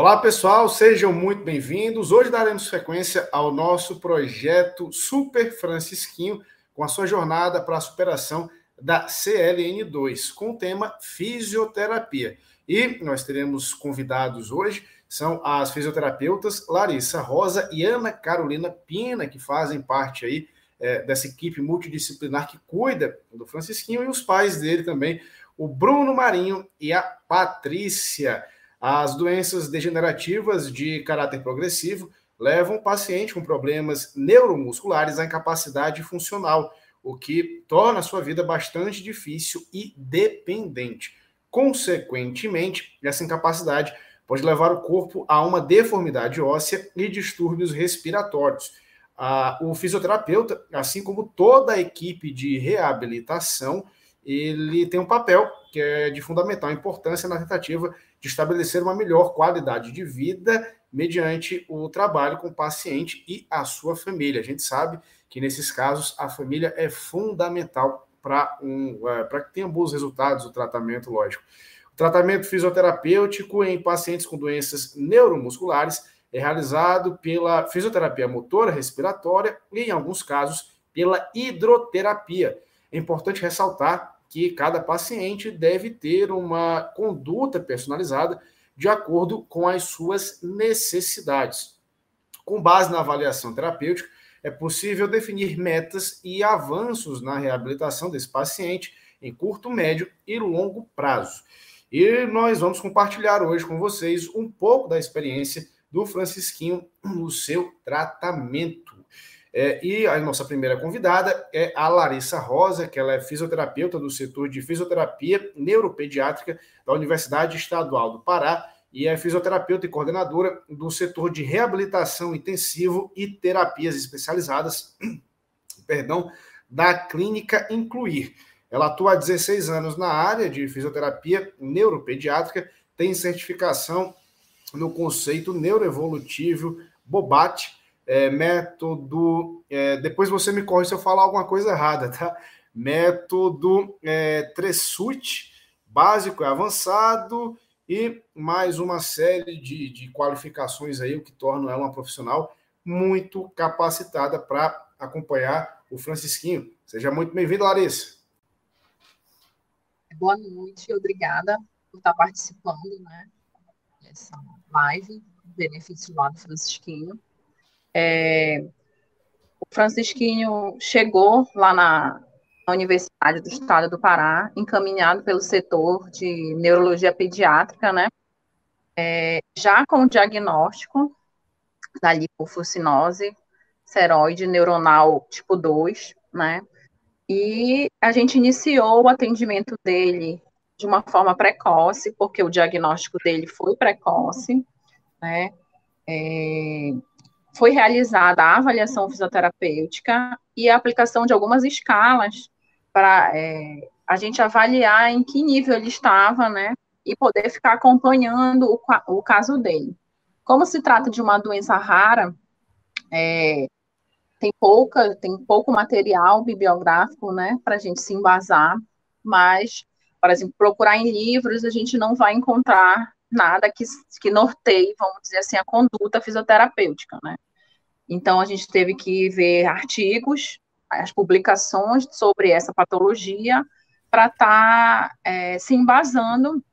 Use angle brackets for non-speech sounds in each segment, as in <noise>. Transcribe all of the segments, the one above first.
Olá, pessoal, sejam muito bem-vindos. Hoje daremos sequência ao nosso projeto Super Francisquinho, com a sua jornada para a superação da CLN2, com o tema fisioterapia. E nós teremos convidados hoje, são as fisioterapeutas Larissa Rosa e Ana Carolina Pina, que fazem parte aí é, dessa equipe multidisciplinar que cuida do Francisquinho, e os pais dele também, o Bruno Marinho e a Patrícia. As doenças degenerativas de caráter progressivo levam o paciente com problemas neuromusculares à incapacidade funcional, o que torna a sua vida bastante difícil e dependente. Consequentemente, essa incapacidade pode levar o corpo a uma deformidade óssea e distúrbios respiratórios. O fisioterapeuta, assim como toda a equipe de reabilitação, ele tem um papel que é de fundamental importância na tentativa de estabelecer uma melhor qualidade de vida mediante o trabalho com o paciente e a sua família. A gente sabe que nesses casos a família é fundamental para um, é, que tenha bons resultados o tratamento, lógico. O tratamento fisioterapêutico em pacientes com doenças neuromusculares é realizado pela fisioterapia motora respiratória e, em alguns casos, pela hidroterapia. É importante ressaltar que cada paciente deve ter uma conduta personalizada de acordo com as suas necessidades. Com base na avaliação terapêutica, é possível definir metas e avanços na reabilitação desse paciente em curto, médio e longo prazo. E nós vamos compartilhar hoje com vocês um pouco da experiência do Francisquinho no seu tratamento. É, e a nossa primeira convidada é a Larissa Rosa, que ela é fisioterapeuta do setor de fisioterapia neuropediátrica da Universidade Estadual do Pará e é fisioterapeuta e coordenadora do setor de reabilitação intensivo e terapias especializadas, <clears throat> perdão, da Clínica Incluir. Ela atua há 16 anos na área de fisioterapia neuropediátrica, tem certificação no conceito neuroevolutivo Bobat é, método. É, depois você me corre se eu falar alguma coisa errada, tá? Método é, Tresut, básico e avançado, e mais uma série de, de qualificações aí, o que torna ela uma profissional muito capacitada para acompanhar o Francisquinho. Seja muito bem-vindo, Larissa. Boa noite, obrigada por estar participando, né, dessa live, benefício lá do Francisquinho. É, o Francisquinho chegou lá na, Universidade do Estado do Pará, encaminhado pelo setor de neurologia pediátrica, né? É, já com o diagnóstico da lipofucinose seroide neuronal tipo 2, né? E a gente iniciou o atendimento dele de uma forma precoce, porque o diagnóstico dele foi precoce, né? É, foi realizada a avaliação fisioterapêutica e a aplicação de algumas escalas para é, a gente avaliar em que nível ele estava, né, e poder ficar acompanhando o, o caso dele. Como se trata de uma doença rara, é, tem pouca, tem pouco material bibliográfico, né, para a gente se embasar, mas, por exemplo, procurar em livros, a gente não vai encontrar nada que, que norteie, vamos dizer assim, a conduta fisioterapêutica, né. Então, a gente teve que ver artigos, as publicações sobre essa patologia, para estar tá, é, se embasando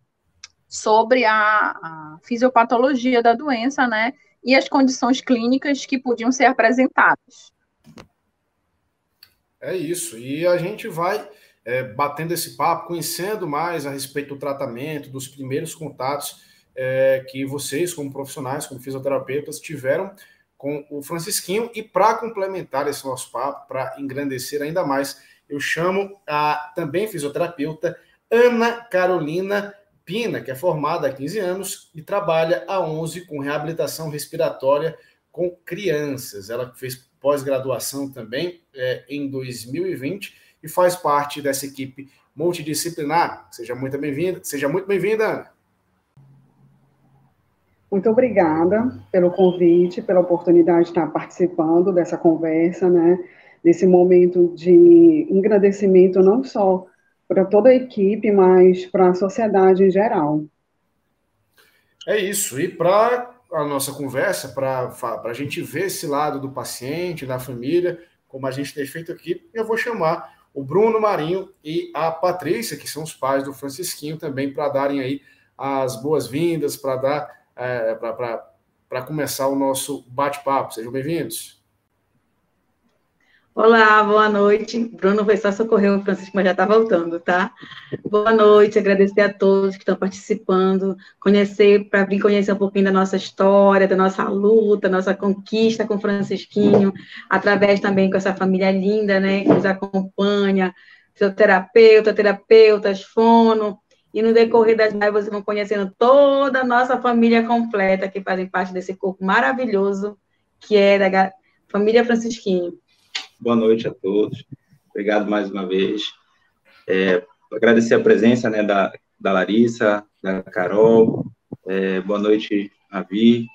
sobre a, a, fisiopatologia da doença, né, e as condições clínicas que podiam ser apresentadas. É isso, e a gente vai é, batendo esse papo, conhecendo mais a respeito do tratamento, dos primeiros contatos é, que vocês, como profissionais, como fisioterapeutas, tiveram com o Francisquinho. E para complementar esse nosso papo, para engrandecer ainda mais, eu chamo a também fisioterapeuta Ana Carolina Pina, que é formada há 15 anos e trabalha há 11 com reabilitação respiratória com crianças. Ela fez pós-graduação também é, em 2020 e faz parte dessa equipe multidisciplinar. Seja muito bem-vinda, seja muito bem-vinda, Ana. Muito obrigada pelo convite, pela oportunidade de estar participando dessa conversa, né? Nesse momento de engrandecimento não só para toda a equipe, mas para a sociedade em geral. É isso. E para a nossa conversa, para a gente ver esse lado do paciente, da família, como a gente tem feito aqui, eu vou chamar o Bruno Marinho e a Patrícia, que são os pais do Francisquinho, também para darem aí as boas-vindas, para dar é, para começar o nosso bate-papo. Sejam bem-vindos. Olá, boa noite. Bruno foi só socorrer o Francisco, mas já está voltando, tá? Boa noite, agradecer a todos que estão participando, conhecer, para vir conhecer um pouquinho da nossa história, da nossa luta, nossa conquista com o Francisquinho, através também com essa família linda, né, que nos acompanha, fisioterapeuta, terapeutas, fono, e no decorrer das lives vocês vão conhecendo toda a nossa família completa, que fazem parte desse corpo maravilhoso, que é da família Francisquinho. Boa noite a todos. Obrigado mais uma vez. É, agradecer a presença né, da, da Larissa, da Carol. É, boa noite, Avi.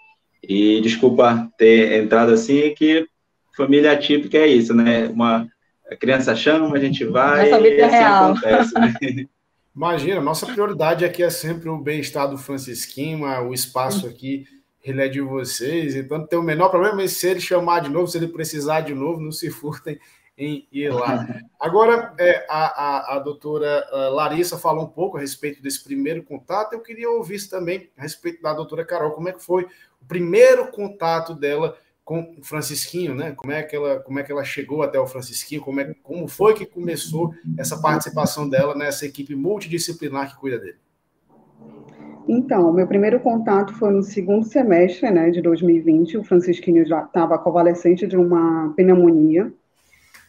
E desculpa ter entrado assim, que família típica é isso, né? Uma a criança chama, a gente vai Nossa e assim real. acontece, né? <laughs> Imagina, nossa prioridade aqui é sempre o bem-estar do Francisquinho, o espaço aqui ele é de vocês, então não tem o menor problema, se ele chamar de novo, se ele precisar de novo, não se furtem em ir lá. <laughs> Agora, é, a, a, a doutora Larissa falou um pouco a respeito desse primeiro contato, eu queria ouvir também a respeito da doutora Carol, como é que foi o primeiro contato dela com o Francisquinho, né? Como é que ela, como é que ela chegou até o Francisquinho, como, é, como foi que começou essa participação dela nessa equipe multidisciplinar que cuida dele? Então, meu primeiro contato foi no segundo semestre né, de 2020. O Francisquinho já estava convalescente de uma pneumonia.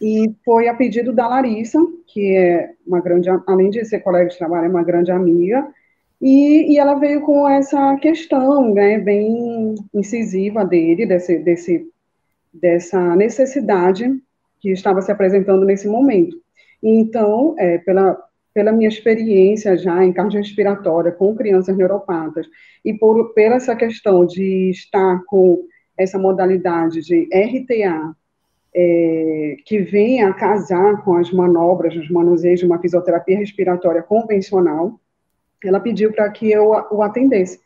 E foi a pedido da Larissa, que é uma grande, além de ser colega de trabalho, é uma grande amiga. E, e ela veio com essa questão né, bem incisiva dele, desse, desse, dessa necessidade que estava se apresentando nesse momento. Então, é, pela, pela minha experiência já em cardiorrespiratória com crianças neuropatas e por pela essa questão de estar com essa modalidade de RTA é, que vem a casar com as manobras, os manuseios de uma fisioterapia respiratória convencional, ela pediu para que eu o atendesse.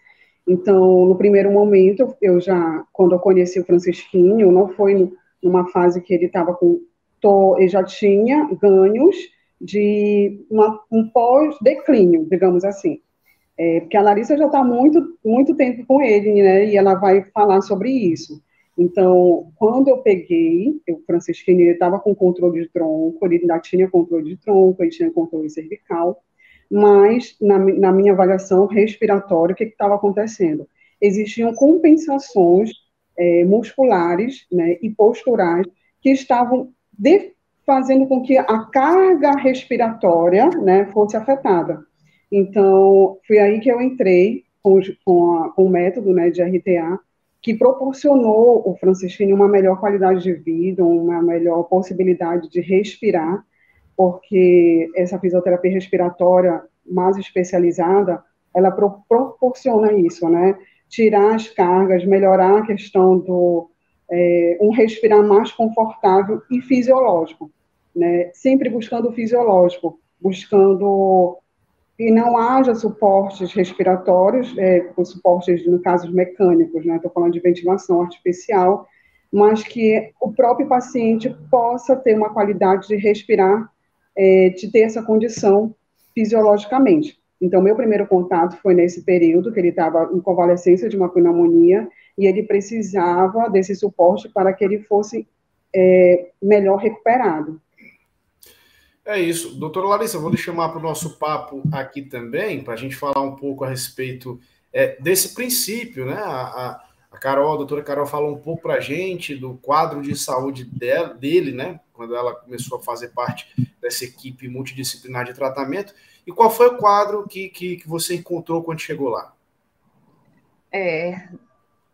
Então, no primeiro momento, eu já, quando eu conheci o Francisquinho, não foi numa fase que ele estava com, tô, ele já tinha ganhos, de uma, um pós-declínio, digamos assim. É, porque a Larissa já está muito, muito tempo com ele, né, e ela vai falar sobre isso. Então, quando eu peguei, o Francisquinho estava com controle de tronco, ele ainda tinha controle de tronco, ele tinha controle cervical, mas na, na minha avaliação respiratória, o que estava acontecendo? Existiam compensações é, musculares né, e posturais que estavam de, fazendo com que a carga respiratória né, fosse afetada. Então, foi aí que eu entrei com, com, a, com o método né, de RTA, que proporcionou o Francisquinho uma melhor qualidade de vida, uma melhor possibilidade de respirar, porque essa fisioterapia respiratória mais especializada, ela pro, proporciona isso, né? Tirar as cargas, melhorar a questão do é, um respirar mais confortável e fisiológico né, sempre buscando o fisiológico, buscando que não haja suportes respiratórios, é, suportes, no caso, mecânicos, né, estou falando de ventilação artificial, mas que o próprio paciente possa ter uma qualidade de respirar, é, de ter essa condição fisiologicamente. Então, meu primeiro contato foi nesse período que ele estava em convalescência de uma pneumonia e ele precisava desse suporte para que ele fosse é, melhor recuperado. É isso. Doutora Larissa, vou lhe chamar para o nosso papo aqui também, para a gente falar um pouco a respeito é, desse princípio, né? A, a, Carol, a doutora Carol falou um pouco para a gente do quadro de saúde dele, né? Quando ela começou a fazer parte dessa equipe multidisciplinar de tratamento. E qual foi o quadro que, que, que você encontrou quando chegou lá? É,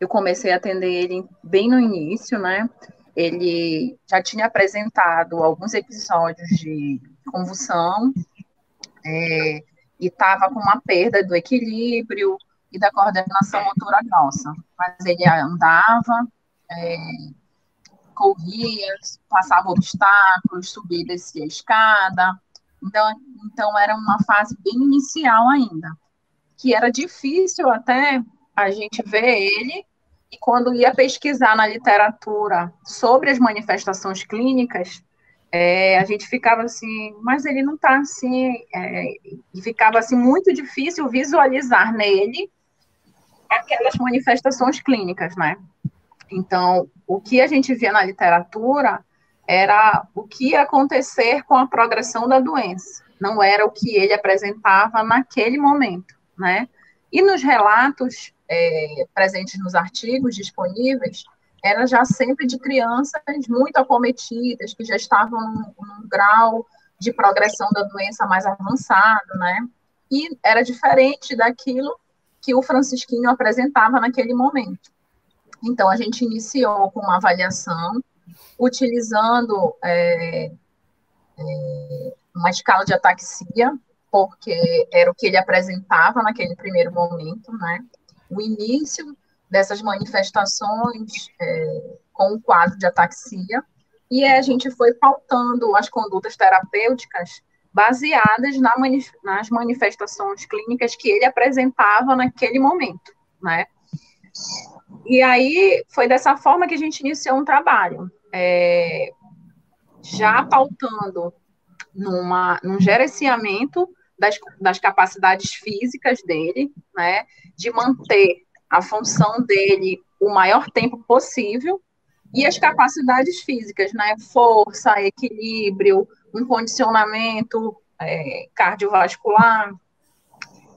eu comecei a atender ele bem no início, né? ele já tinha apresentado alguns episódios de convulsão é, e estava com uma perda do equilíbrio e da coordenação motora nossa. Mas ele andava, é, corria, passava obstáculos, subia e descia a escada. Então, então, era uma fase bem inicial ainda, que era difícil até a gente vê ele e quando ia pesquisar na literatura sobre as manifestações clínicas, é, a gente ficava assim, mas ele não está assim, é, e ficava assim muito difícil visualizar nele aquelas manifestações clínicas, né? Então, o que a gente via na literatura era o que ia acontecer com a progressão da doença, não era o que ele apresentava naquele momento, né? E nos relatos é, presentes nos artigos disponíveis, era já sempre de crianças muito acometidas, que já estavam num, num grau de progressão da doença mais avançado, né? E era diferente daquilo que o Francisquinho apresentava naquele momento. Então, a gente iniciou com uma avaliação, utilizando é, é, uma escala de ataxia, porque era o que ele apresentava naquele primeiro momento, né? O início dessas manifestações é, com o quadro de ataxia, e a gente foi pautando as condutas terapêuticas baseadas na mani nas manifestações clínicas que ele apresentava naquele momento, né? E aí foi dessa forma que a gente iniciou um trabalho, é, já pautando numa, num gerenciamento das, das capacidades físicas dele, né? De manter a função dele o maior tempo possível e as capacidades físicas, né? Força, equilíbrio, um condicionamento é, cardiovascular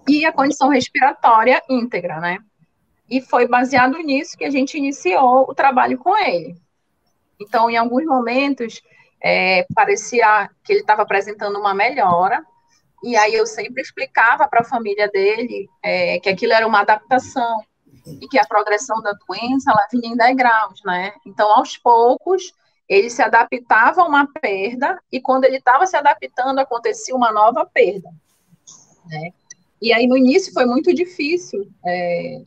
e a condição respiratória íntegra, né? E foi baseado nisso que a gente iniciou o trabalho com ele. Então, em alguns momentos, é, parecia que ele estava apresentando uma melhora, e aí eu sempre explicava para a família dele é, que aquilo era uma adaptação, e que a progressão da doença ela vinha em degraus, né? Então, aos poucos, ele se adaptava a uma perda, e quando ele estava se adaptando, acontecia uma nova perda. Né? E aí, no início, foi muito difícil é,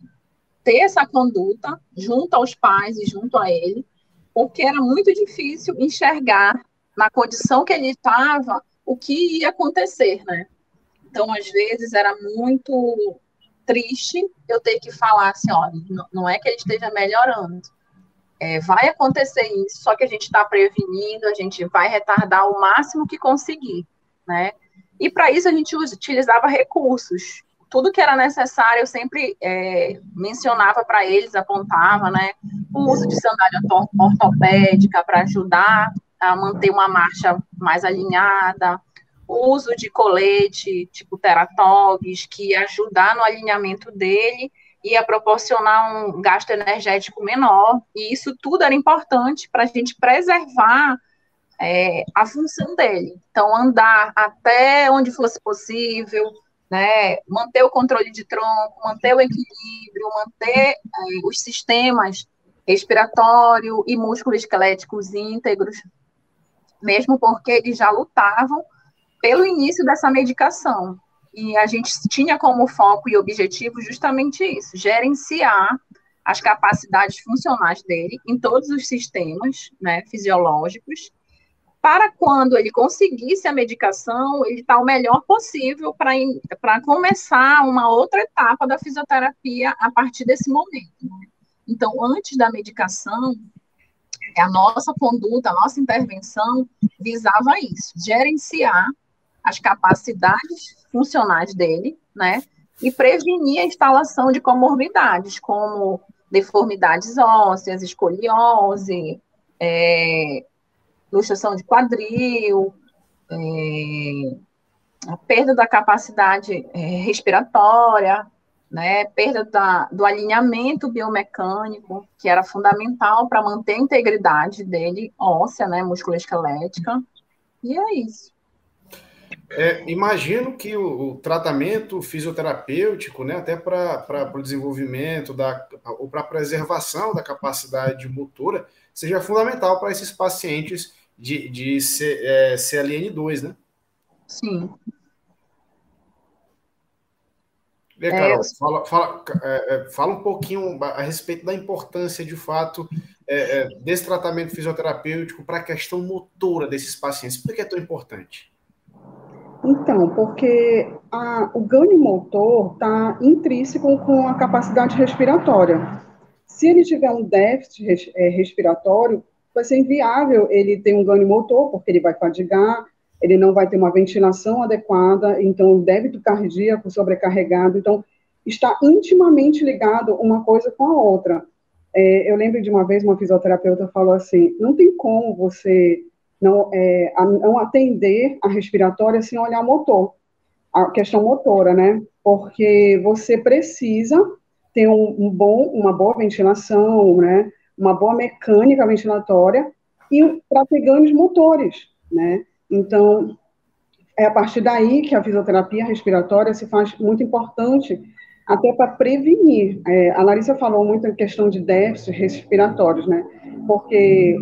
ter essa conduta junto aos pais e junto a ele, porque era muito difícil enxergar na condição que ele estava o que ia acontecer, né? Então, às vezes, era muito triste eu ter que falar assim, ó, não é que ele esteja melhorando, é, vai acontecer isso, só que a gente está prevenindo, a gente vai retardar o máximo que conseguir, né? E para isso a gente utilizava recursos. Tudo que era necessário eu sempre é, mencionava para eles, apontava, né? O uso de sandália ortopédica para ajudar a manter uma marcha mais alinhada, o uso de colete, tipo teratogs, que ajudar no alinhamento dele ia proporcionar um gasto energético menor, e isso tudo era importante para a gente preservar é, a função dele. Então, andar até onde fosse possível, né, manter o controle de tronco, manter o equilíbrio, manter é, os sistemas respiratório e músculo-esqueléticos íntegros, mesmo porque eles já lutavam pelo início dessa medicação. E a gente tinha como foco e objetivo justamente isso: gerenciar as capacidades funcionais dele em todos os sistemas né, fisiológicos, para quando ele conseguisse a medicação, ele está o melhor possível para começar uma outra etapa da fisioterapia a partir desse momento. Né? Então, antes da medicação, a nossa conduta, a nossa intervenção visava isso, gerenciar as capacidades funcionais dele, né? E prevenir a instalação de comorbidades, como deformidades ósseas, escoliose, é, luxação de quadril, é, a perda da capacidade é, respiratória, né, perda da, do alinhamento biomecânico, que era fundamental para manter a integridade dele óssea, né, musculoesquelética, e é isso. É, imagino que o, o, tratamento fisioterapêutico, né, até para o desenvolvimento da, ou para a preservação da capacidade motora, seja fundamental para esses pacientes de, de C, é, CLN2, né? Sim. E, Carol, é, fala, fala, é, é, fala um pouquinho a respeito da importância, de fato, desse tratamento fisioterapêutico para a questão motora desses pacientes. Por que é tão importante? Então, porque a, o ganho motor está intrínseco com a capacidade respiratória. Se ele tiver um déficit res, é, respiratório, vai ser inviável ele ter um ganho motor, porque ele vai fadigar, ele não vai ter uma ventilação adequada, então o débito cardíaco sobrecarregado. Então, está intimamente ligado uma coisa com a outra. É, eu lembro de uma vez uma fisioterapeuta falou assim: não tem como você não, é, não atender a respiratória sem olhar o motor, a questão motora, né? Porque você precisa ter um, um bom, uma boa ventilação, né? Uma boa mecânica ventilatória e para ter ganhos motores, né? Então, é a partir daí que a fisioterapia respiratória se faz muito importante até para prevenir. É, a Larissa falou muito em questão de déficits respiratórios, né? Porque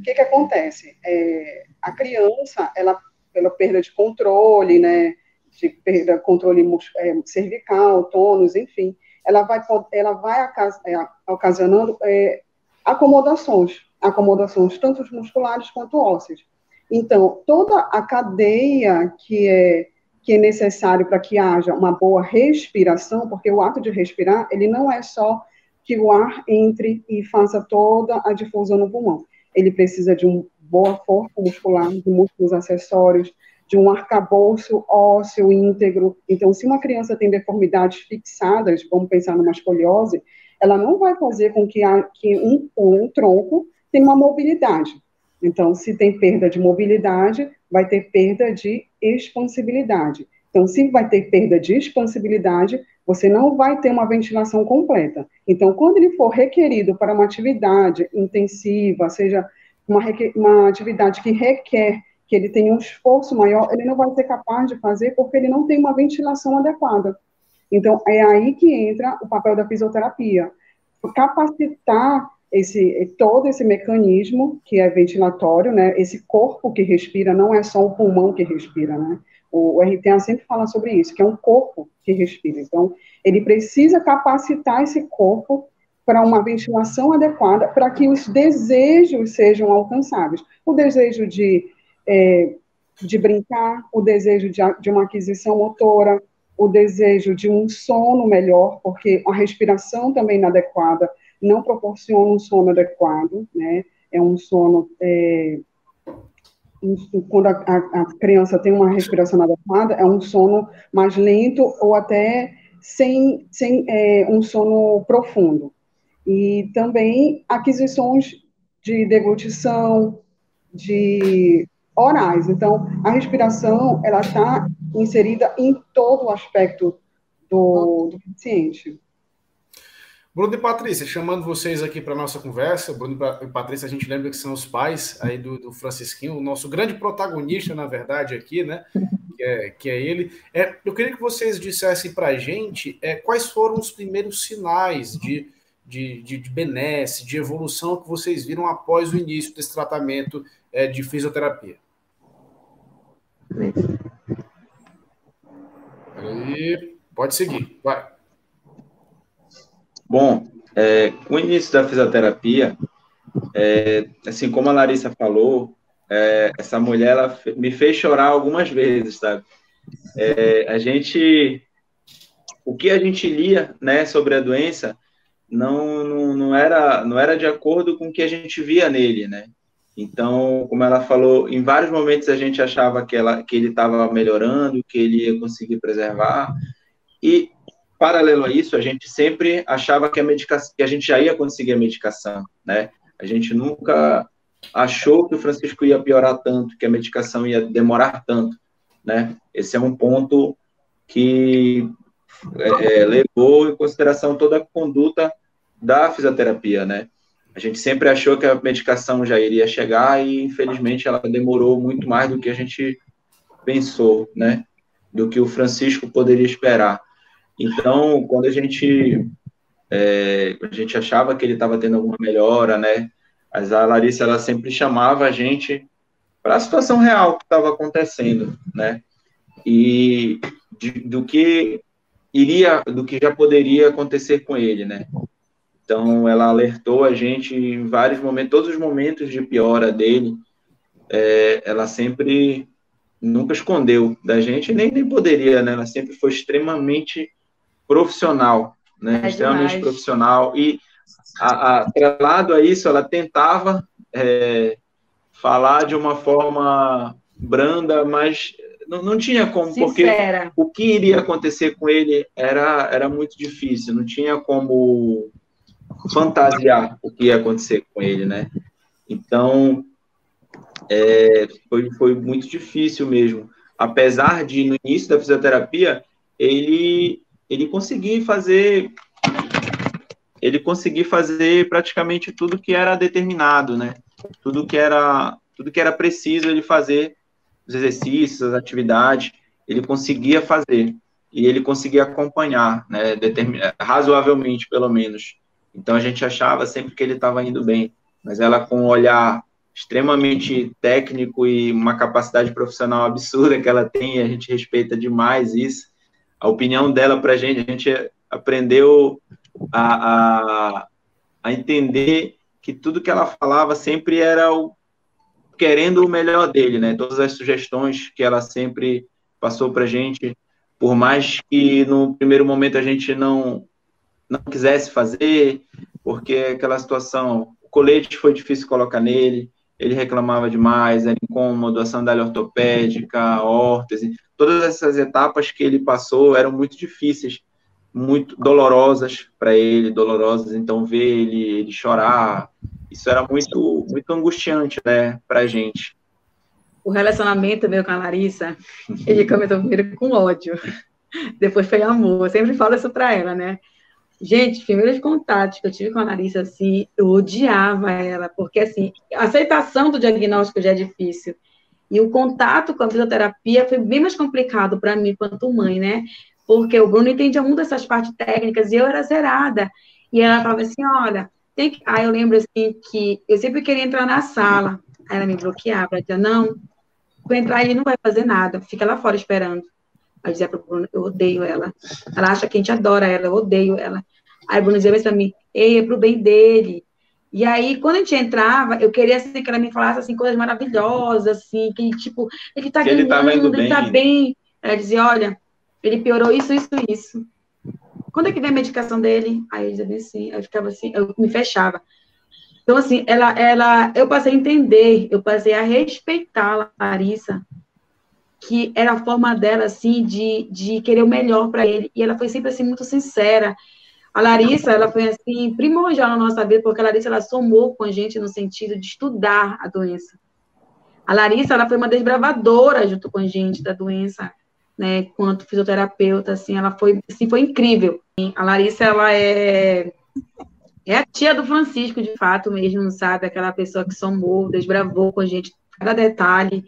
o que, que acontece? É, a criança, ela, pela perda de controle, né? De perda controle é, cervical, tônus, enfim, ela vai, ela vai é, ocasionando é, acomodações, acomodações tanto musculares quanto ósseas. Então, toda a cadeia que é que é necessário para que haja uma boa respiração, porque o ato de respirar, ele não é só que o ar entre e faça toda a difusão no pulmão. Ele precisa de uma boa força muscular, de músculos acessórios, de um arcabouço ósseo íntegro. Então, se uma criança tem deformidades fixadas, vamos pensar numa escoliose, ela não vai fazer com que, a, que um, um tronco tenha uma mobilidade. Então, se tem perda de mobilidade, vai ter perda de expansibilidade. Então, se vai ter perda de expansibilidade, você não vai ter uma ventilação completa. Então, quando ele for requerido para uma atividade intensiva, seja uma, uma atividade que requer que ele tenha um esforço maior, ele não vai ser capaz de fazer porque ele não tem uma ventilação adequada. Então, é aí que entra o papel da fisioterapia. Capacitar esse todo esse mecanismo que é ventilatório, né? Esse corpo que respira não é só o pulmão que respira, né? O, o RTA sempre fala sobre isso, que é um corpo que respira. Então, ele precisa capacitar esse corpo para uma ventilação adequada, para que os desejos sejam alcançados. O desejo de, é, de brincar, o desejo de, de uma aquisição motora, o desejo de um sono melhor, porque a respiração também inadequada não proporciona um sono adequado, né? É um sono é, quando a, a, a, criança tem uma respiração adequada, é um sono mais lento ou até sem, sem é, um sono profundo. E também aquisições de deglutição, de orais. Então, a respiração, ela está inserida em todo o aspecto do, do paciente. Bruno e Patrícia, chamando vocês aqui para nossa conversa. Bruno e Patrícia, a gente lembra que são os pais aí do, do Francisquinho, o nosso grande protagonista, na verdade, aqui, né? <laughs> Que é, que é ele. É, eu queria que vocês dissessem para a gente é, quais foram os primeiros sinais de, de, de, de benesse, de evolução que vocês viram após o início desse tratamento é, de fisioterapia. Aí, pode seguir, vai. Bom, é, com o início da fisioterapia, é, assim como a Larissa falou, é, essa mulher ela me fez chorar algumas vezes, sabe? É, a gente, o que a gente lia, né, sobre a doença, não, não, não era não era de acordo com o que a gente via nele, né? Então, como ela falou, em vários momentos a gente achava que, ela, que ele estava melhorando, que ele ia conseguir preservar, e Paralelo a isso, a gente sempre achava que a medicação, que a gente já ia conseguir a medicação, né? A gente nunca achou que o Francisco ia piorar tanto, que a medicação ia demorar tanto, né? Esse é um ponto que é, é levou em consideração toda a conduta da fisioterapia, né? A gente sempre achou que a medicação já iria chegar e, infelizmente, ela demorou muito mais do que a gente pensou, né? Do que o Francisco poderia esperar. Então, quando a gente é, a gente achava que ele estava tendo alguma melhora, né? Mas a Larissa ela sempre chamava a gente para a situação real que estava acontecendo, né? E de, do que iria, do que já poderia acontecer com ele, né? Então, ela alertou a gente em vários momentos, todos os momentos de piora dele, é, ela sempre nunca escondeu da gente, nem, nem poderia, né? Ela sempre foi extremamente profissional, né? É extremamente demais. profissional. E, atrelado a, a isso, ela tentava é, falar de uma forma branda, mas não, não tinha como, Sincera. porque o que iria acontecer com ele era, era muito difícil, não tinha como fantasiar o que ia acontecer com ele, né? Então, é, foi, foi muito difícil mesmo. Apesar de, no início da fisioterapia, ele, ele conseguir fazer ele conseguir fazer praticamente tudo que era determinado, né? Tudo que era tudo que era preciso ele fazer, os exercícios, as atividades, ele conseguia fazer e ele conseguia acompanhar, né? razoavelmente, pelo menos. Então a gente achava sempre que ele estava indo bem, mas ela com um olhar extremamente técnico e uma capacidade profissional absurda que ela tem, a gente respeita demais isso. A opinião dela para a gente, a gente aprendeu a, a, a, entender que tudo que ela falava sempre era o, querendo o melhor dele, né? Todas as sugestões que ela sempre passou para a gente, por mais que no primeiro momento a gente não não quisesse fazer, porque aquela situação, o colete foi difícil colocar nele, ele reclamava demais, era incômodo, a sandália ortopédica, a órtese, todas essas etapas que ele passou eram muito difíceis, muito dolorosas para ele, dolorosas, então ver ele, ele chorar, isso era muito, muito angustiante, né, para a gente. O relacionamento meu com a Larissa, ele começou primeiro com ódio, <laughs> depois foi amor, eu sempre falo isso para ela, né, Gente, primeiros contatos que eu tive com a Larissa, assim, eu odiava ela, porque, assim, a aceitação do diagnóstico já é difícil. E o contato com a fisioterapia foi bem mais complicado para mim, quanto mãe, né? Porque o Bruno entendia muito dessas partes técnicas e eu era zerada. E ela falava assim: olha, tem que. Aí eu lembro assim que eu sempre queria entrar na sala. Aí ela me bloqueava, ela dizia: não, vou entrar ele não vai fazer nada, fica lá fora esperando. Aí dizia pro Bruno, eu odeio ela. Ela acha que a gente adora ela, eu odeio ela. Aí o Bruno dizia pra mim, ei, é pro bem dele. E aí, quando a gente entrava, eu queria assim, que ela me falasse assim, coisas maravilhosas, assim, que tipo, ele tá que ganhando, ele, tá, ele tá bem. Ela dizia, olha, ele piorou isso, isso, isso. Quando é que vem a medicação dele? Aí eu dizia assim, eu ficava assim, eu me fechava. Então, assim, ela, ela, eu passei a entender, eu passei a respeitar a Larissa, que era a forma dela, assim, de, de querer o melhor para ele. E ela foi sempre, assim, muito sincera. A Larissa, ela foi, assim, primordial na nossa vida, porque a Larissa, ela somou com a gente no sentido de estudar a doença. A Larissa, ela foi uma desbravadora junto com a gente da doença, né, quanto fisioterapeuta, assim, ela foi, assim, foi incrível. A Larissa, ela é, é a tia do Francisco, de fato mesmo, sabe? Aquela pessoa que somou, desbravou com a gente cada detalhe,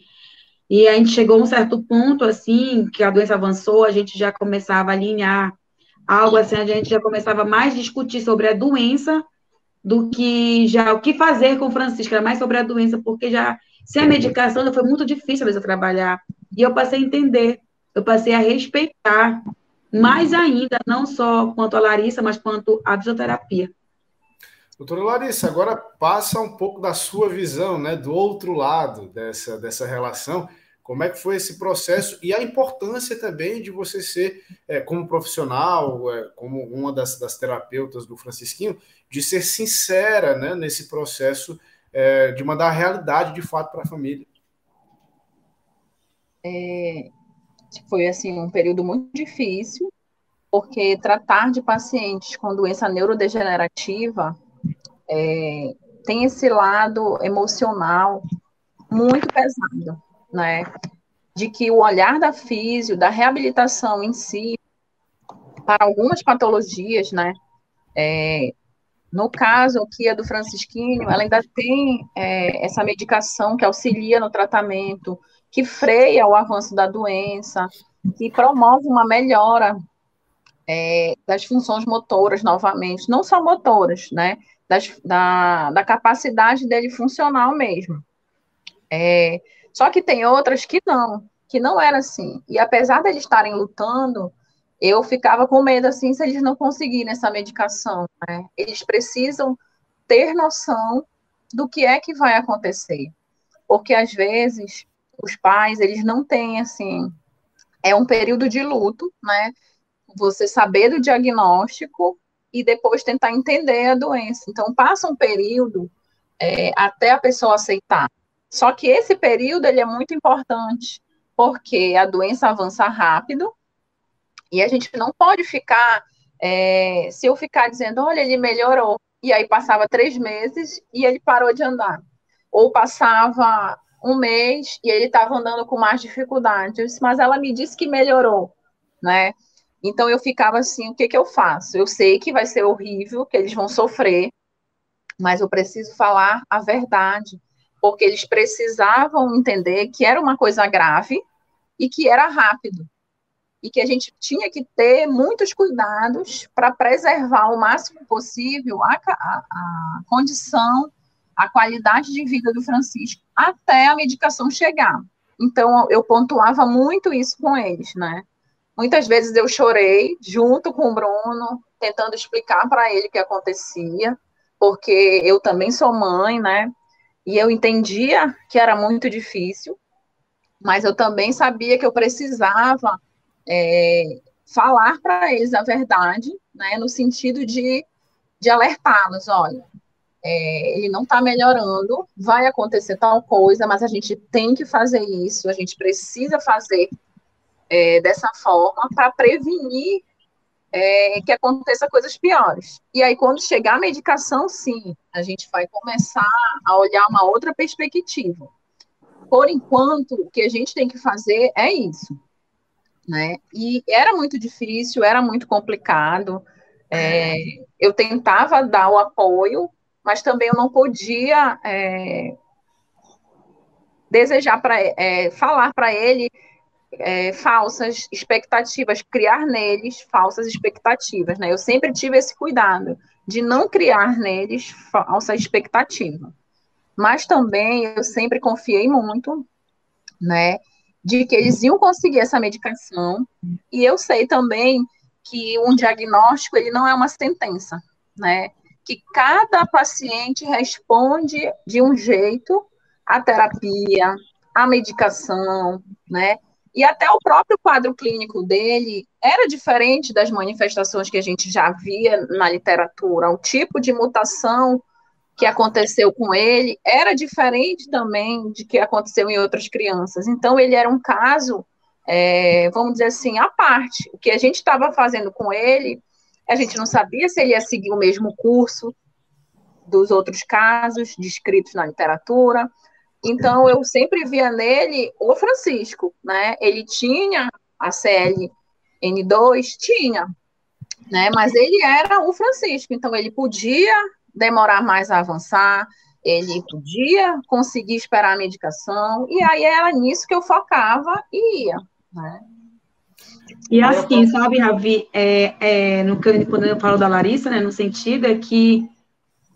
e a gente chegou a um certo ponto, assim, que a doença avançou, a gente já começava a alinhar algo assim, a gente já começava mais a discutir sobre a doença do que já o que fazer com o Francisco, era mais sobre a doença, porque já sem a medicação já foi muito difícil às vezes trabalhar. E eu passei a entender, eu passei a respeitar mais ainda, não só quanto a Larissa, mas quanto a fisioterapia. Doutora Larissa, agora passa um pouco da sua visão, né, do outro lado dessa, dessa relação. Como é que foi esse processo e a importância também de você ser, é, como profissional, é, como uma das, das, terapeutas do Francisquinho, de ser sincera né, nesse processo é, de mandar a realidade de fato para a família? É, foi assim um período muito difícil, porque tratar de pacientes com doença neurodegenerativa é, tem esse lado emocional muito pesado né? De que o olhar da físio, da reabilitação em si, para algumas patologias, né? É, no caso aqui a do Francisquinho, ela ainda tem é, essa medicação que auxilia no tratamento, que freia o avanço da doença, que promove uma melhora é, das funções motoras novamente, não só motoras, né? Das, da, da capacidade dele funcional mesmo. É, só que tem outras que não, que não era assim. E apesar deles estarem lutando, eu ficava com medo assim se eles não conseguirem essa medicação. Né? Eles precisam ter noção do que é que vai acontecer. Porque às vezes os pais, eles não têm, assim, é um período de luto, né? Você saber do diagnóstico e depois tentar entender a doença. Então, passa um período é, até a pessoa aceitar. Só que esse período, ele é muito importante, porque a doença avança rápido, e a gente não pode ficar, é, se eu ficar dizendo, olha, ele melhorou, e aí passava três meses e ele parou de andar. Ou passava um mês e ele estava andando com mais dificuldade. Eu disse, mas ela me disse que melhorou, né? Então eu ficava assim, o que que eu faço? Eu sei que vai ser horrível, que eles vão sofrer, mas eu preciso falar a verdade, porque eles precisavam entender que era uma coisa grave e que era rápido. E que a gente tinha que ter muitos cuidados para preservar o máximo possível a, a, a condição a qualidade de vida do Francisco até a medicação chegar. Então, eu pontuava muito isso com eles, né? Muitas vezes eu chorei junto com o Bruno, tentando explicar para ele o que acontecia, porque eu também sou mãe, né? E eu entendia que era muito difícil, mas eu também sabia que eu precisava é, falar para eles a verdade, né? No sentido de, de alertá-los: olha, é, ele não está melhorando, vai acontecer tal coisa, mas a gente tem que fazer isso, a gente precisa fazer é, dessa forma para prevenir é, que aconteça coisas piores. E aí, quando chegar a medicação, sim, a gente vai começar a olhar uma outra perspectiva. Por enquanto, o que a gente tem que fazer é isso. Né? E era muito difícil, era muito complicado. É, eu tentava dar o apoio mas também eu não podia é, desejar para é, falar para ele é, falsas expectativas, criar neles falsas expectativas, né? Eu sempre tive esse cuidado de não criar neles falsa expectativa. Mas também eu sempre confiei muito, né, de que eles iam conseguir essa medicação. E eu sei também que um diagnóstico ele não é uma sentença, né? que cada paciente responde de um jeito à terapia, à medicação, né? E até o próprio quadro clínico dele era diferente das manifestações que a gente já via na literatura. O tipo de mutação que aconteceu com ele era diferente também de que aconteceu em outras crianças. Então, ele era um caso, é, vamos dizer assim, à parte. O que a gente estava fazendo com ele a gente não sabia se ele ia seguir o mesmo curso dos outros casos descritos na literatura. Então, eu sempre via nele o Francisco, né? Ele tinha a CLN2, tinha, né? Mas ele era o Francisco, então ele podia demorar mais a avançar, ele podia conseguir esperar a medicação, e aí era nisso que eu focava e ia, né? E assim, sabe, Ravi, é, é, no, quando eu falo da Larissa, né, no sentido é que,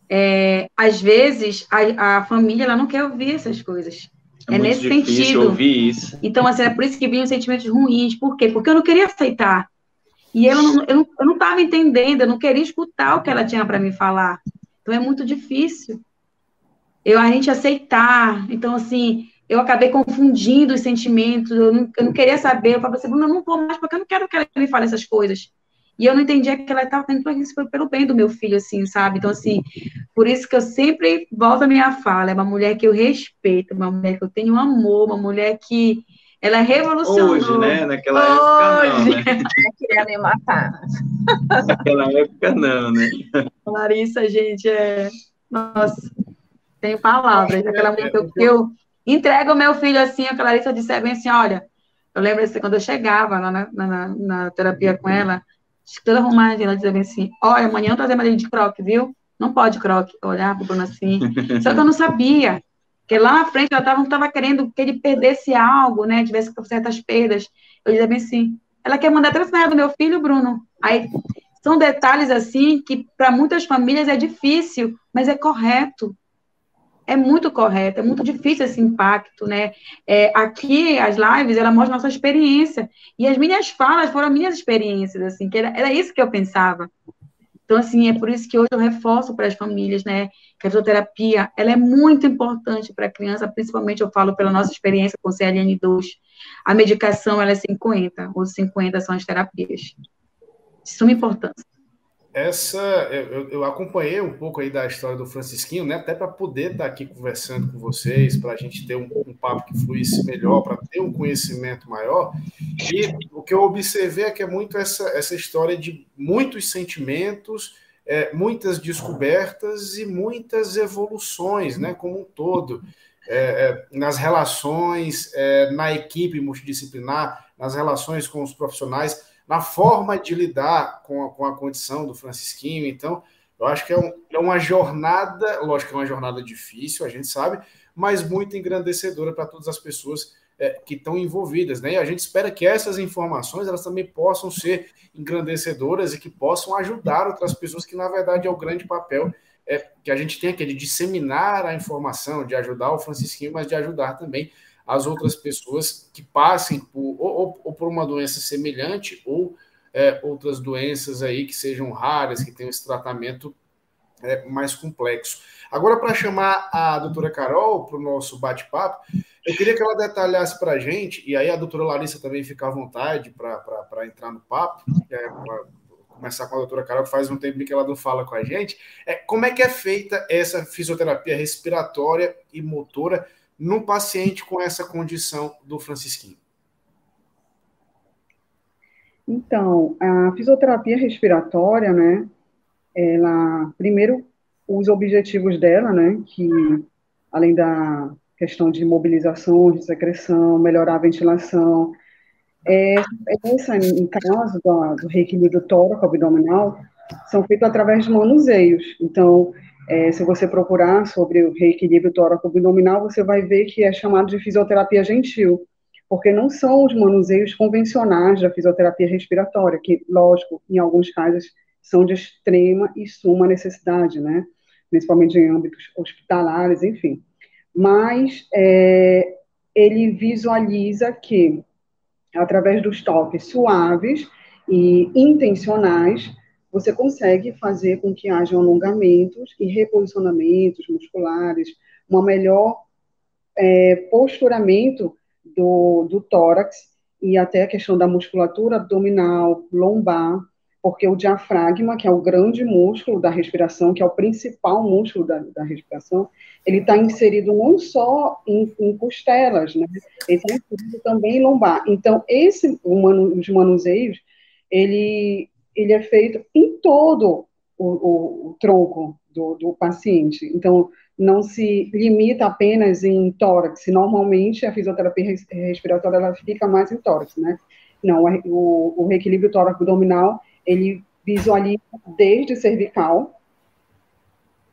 é, às vezes, a, a, família ela não quer ouvir essas coisas. É, é nesse sentido. ouvir isso. Então, assim, é por isso que vinham sentimentos ruins. Por quê? Porque eu não queria aceitar. E eu não estava eu não, eu entendendo, eu não queria escutar o que ela tinha para me falar. Então, é muito difícil. Eu, a gente aceitar. Então, assim, eu acabei confundindo os sentimentos, eu não, eu não queria saber, eu falava assim, Bruna, eu não vou mais, porque eu não quero que ela me fale essas coisas. E eu não entendia que ela estava tentando isso pelo bem do meu filho, assim, sabe? Então, assim, por isso que eu sempre volto a minha fala, é uma mulher que eu respeito, uma mulher que eu tenho amor, uma mulher que ela é revolucionou. Hoje, né? Naquela Hoje. época não, né? <laughs> queria me matar. Naquela época não, né? Larissa, gente, é... Nossa, tem palavras. Aquela mulher que eu, eu Entrega o meu filho assim, a Clarissa disse bem assim, olha, eu lembro assim, quando eu chegava lá na, na, na terapia com ela, toda arrumadinha, ela dizia assim, olha, amanhã eu trazer mais de croque, viu? Não pode croque. Eu olhava pro Bruno assim, <laughs> só que eu não sabia, porque lá na frente ela estava tava querendo que ele perdesse algo, né, tivesse certas perdas. Eu dizia bem assim, ela quer mandar transferir do meu filho, Bruno. Aí, são detalhes assim que para muitas famílias é difícil, mas é correto é muito correto, é muito difícil esse impacto, né? É, aqui, as lives, ela mostra nossa experiência, e as minhas falas foram minhas experiências, assim, que era, era isso que eu pensava. Então, assim, é por isso que hoje eu reforço para as famílias, né, que a fisioterapia, ela é muito importante para a criança, principalmente eu falo pela nossa experiência com CLN2, a medicação, ela é 50, os 50 são as terapias. De suma importância essa eu, eu, acompanhei um pouco aí da história do Francisquinho, né? Até para poder estar aqui conversando com vocês, para a gente ter um, um, papo que fluísse melhor, para ter um conhecimento maior. E o que eu observei é que é muito essa, essa história de muitos sentimentos, é, muitas descobertas e muitas evoluções, né? Como um todo. É, é, nas relações, é, na equipe multidisciplinar, nas relações com os profissionais na forma de lidar com a, com a condição do Francisquinho. Então, eu acho que é, um, é uma jornada, lógico que é uma jornada difícil, a gente sabe, mas muito engrandecedora para todas as pessoas é, que estão envolvidas, né? E a gente espera que essas informações elas também possam ser engrandecedoras e que possam ajudar outras pessoas, que na verdade é o grande papel é, que a gente tem aqui de disseminar a informação, de ajudar o Francisquinho, mas de ajudar também as outras pessoas que passem por, ou, ou por uma doença semelhante ou é, outras doenças aí que sejam raras, que tenham esse tratamento é, mais complexo. Agora, para chamar a doutora Carol para o nosso bate-papo, eu queria que ela detalhasse para a gente, e aí a doutora Larissa também fica à vontade para entrar no papo, é, começar com a doutora Carol, que faz um tempo que ela não fala com a gente, é, como é que é feita essa fisioterapia respiratória e motora no paciente com essa condição do Francisquinho? Então, a fisioterapia respiratória, né, ela, primeiro, os objetivos dela, né, que além da questão de mobilização, de secreção, melhorar a ventilação, é, essa, em caso do, do reequilíbrio tóraco-abdominal, são feitos através de manuseios. Então, é, se você procurar sobre o reequilíbrio tóraco-abdominal, você vai ver que é chamado de fisioterapia gentil, porque não são os manuseios convencionais da fisioterapia respiratória, que, lógico, em alguns casos são de extrema e suma necessidade, né? Principalmente em âmbitos hospitalares, enfim. Mas é, ele visualiza que, através dos toques suaves e intencionais, você consegue fazer com que haja alongamentos e reposicionamentos musculares, um melhor é, posturamento do, do tórax e até a questão da musculatura abdominal, lombar, porque o diafragma, que é o grande músculo da respiração, que é o principal músculo da, da respiração, ele está inserido não só em, em costelas, né? Ele está inserido também em lombar. Então, esse, os manuseios, ele ele é feito em todo o, o, o tronco do, do, paciente. Então, não se limita apenas em tórax. Normalmente, a fisioterapia respiratória ela fica mais em tórax, né? Não, o, o reequilíbrio tóraco-abdominal, ele visualiza desde cervical,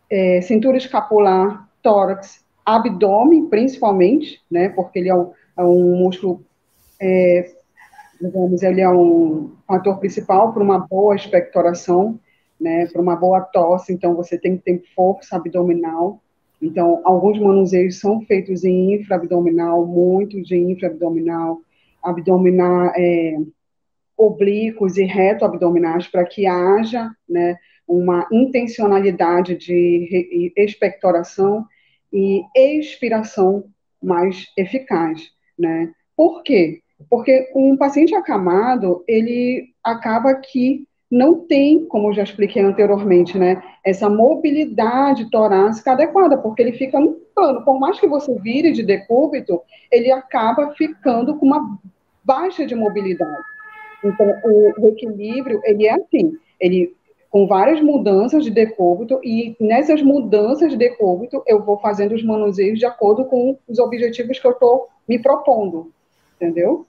é, cintura escapular, tórax, abdômen, principalmente, né? Porque ele é um, é um músculo é, digamos, ele é um fator principal para uma boa expectoração, né, para uma boa tosse, então você tem que ter força abdominal. Então, alguns manuseios são feitos em infraabdominal, muito de infraabdominal, abdominal, é, oblíquos e reto abdominais, para que haja né, uma intencionalidade de expectoração e expiração mais eficaz. Né? Por quê? Porque um paciente acamado, ele acaba que não tem, como eu já expliquei anteriormente, né, essa mobilidade torácica adequada, porque ele fica no plano. Por mais que você vire de decúbito, ele acaba ficando com uma baixa de mobilidade. Então, o, equilíbrio, ele é assim, ele com várias mudanças de decúbito, e nessas mudanças de decúbito, eu vou fazendo os manuseios de acordo com os objetivos que eu estou me propondo, entendeu?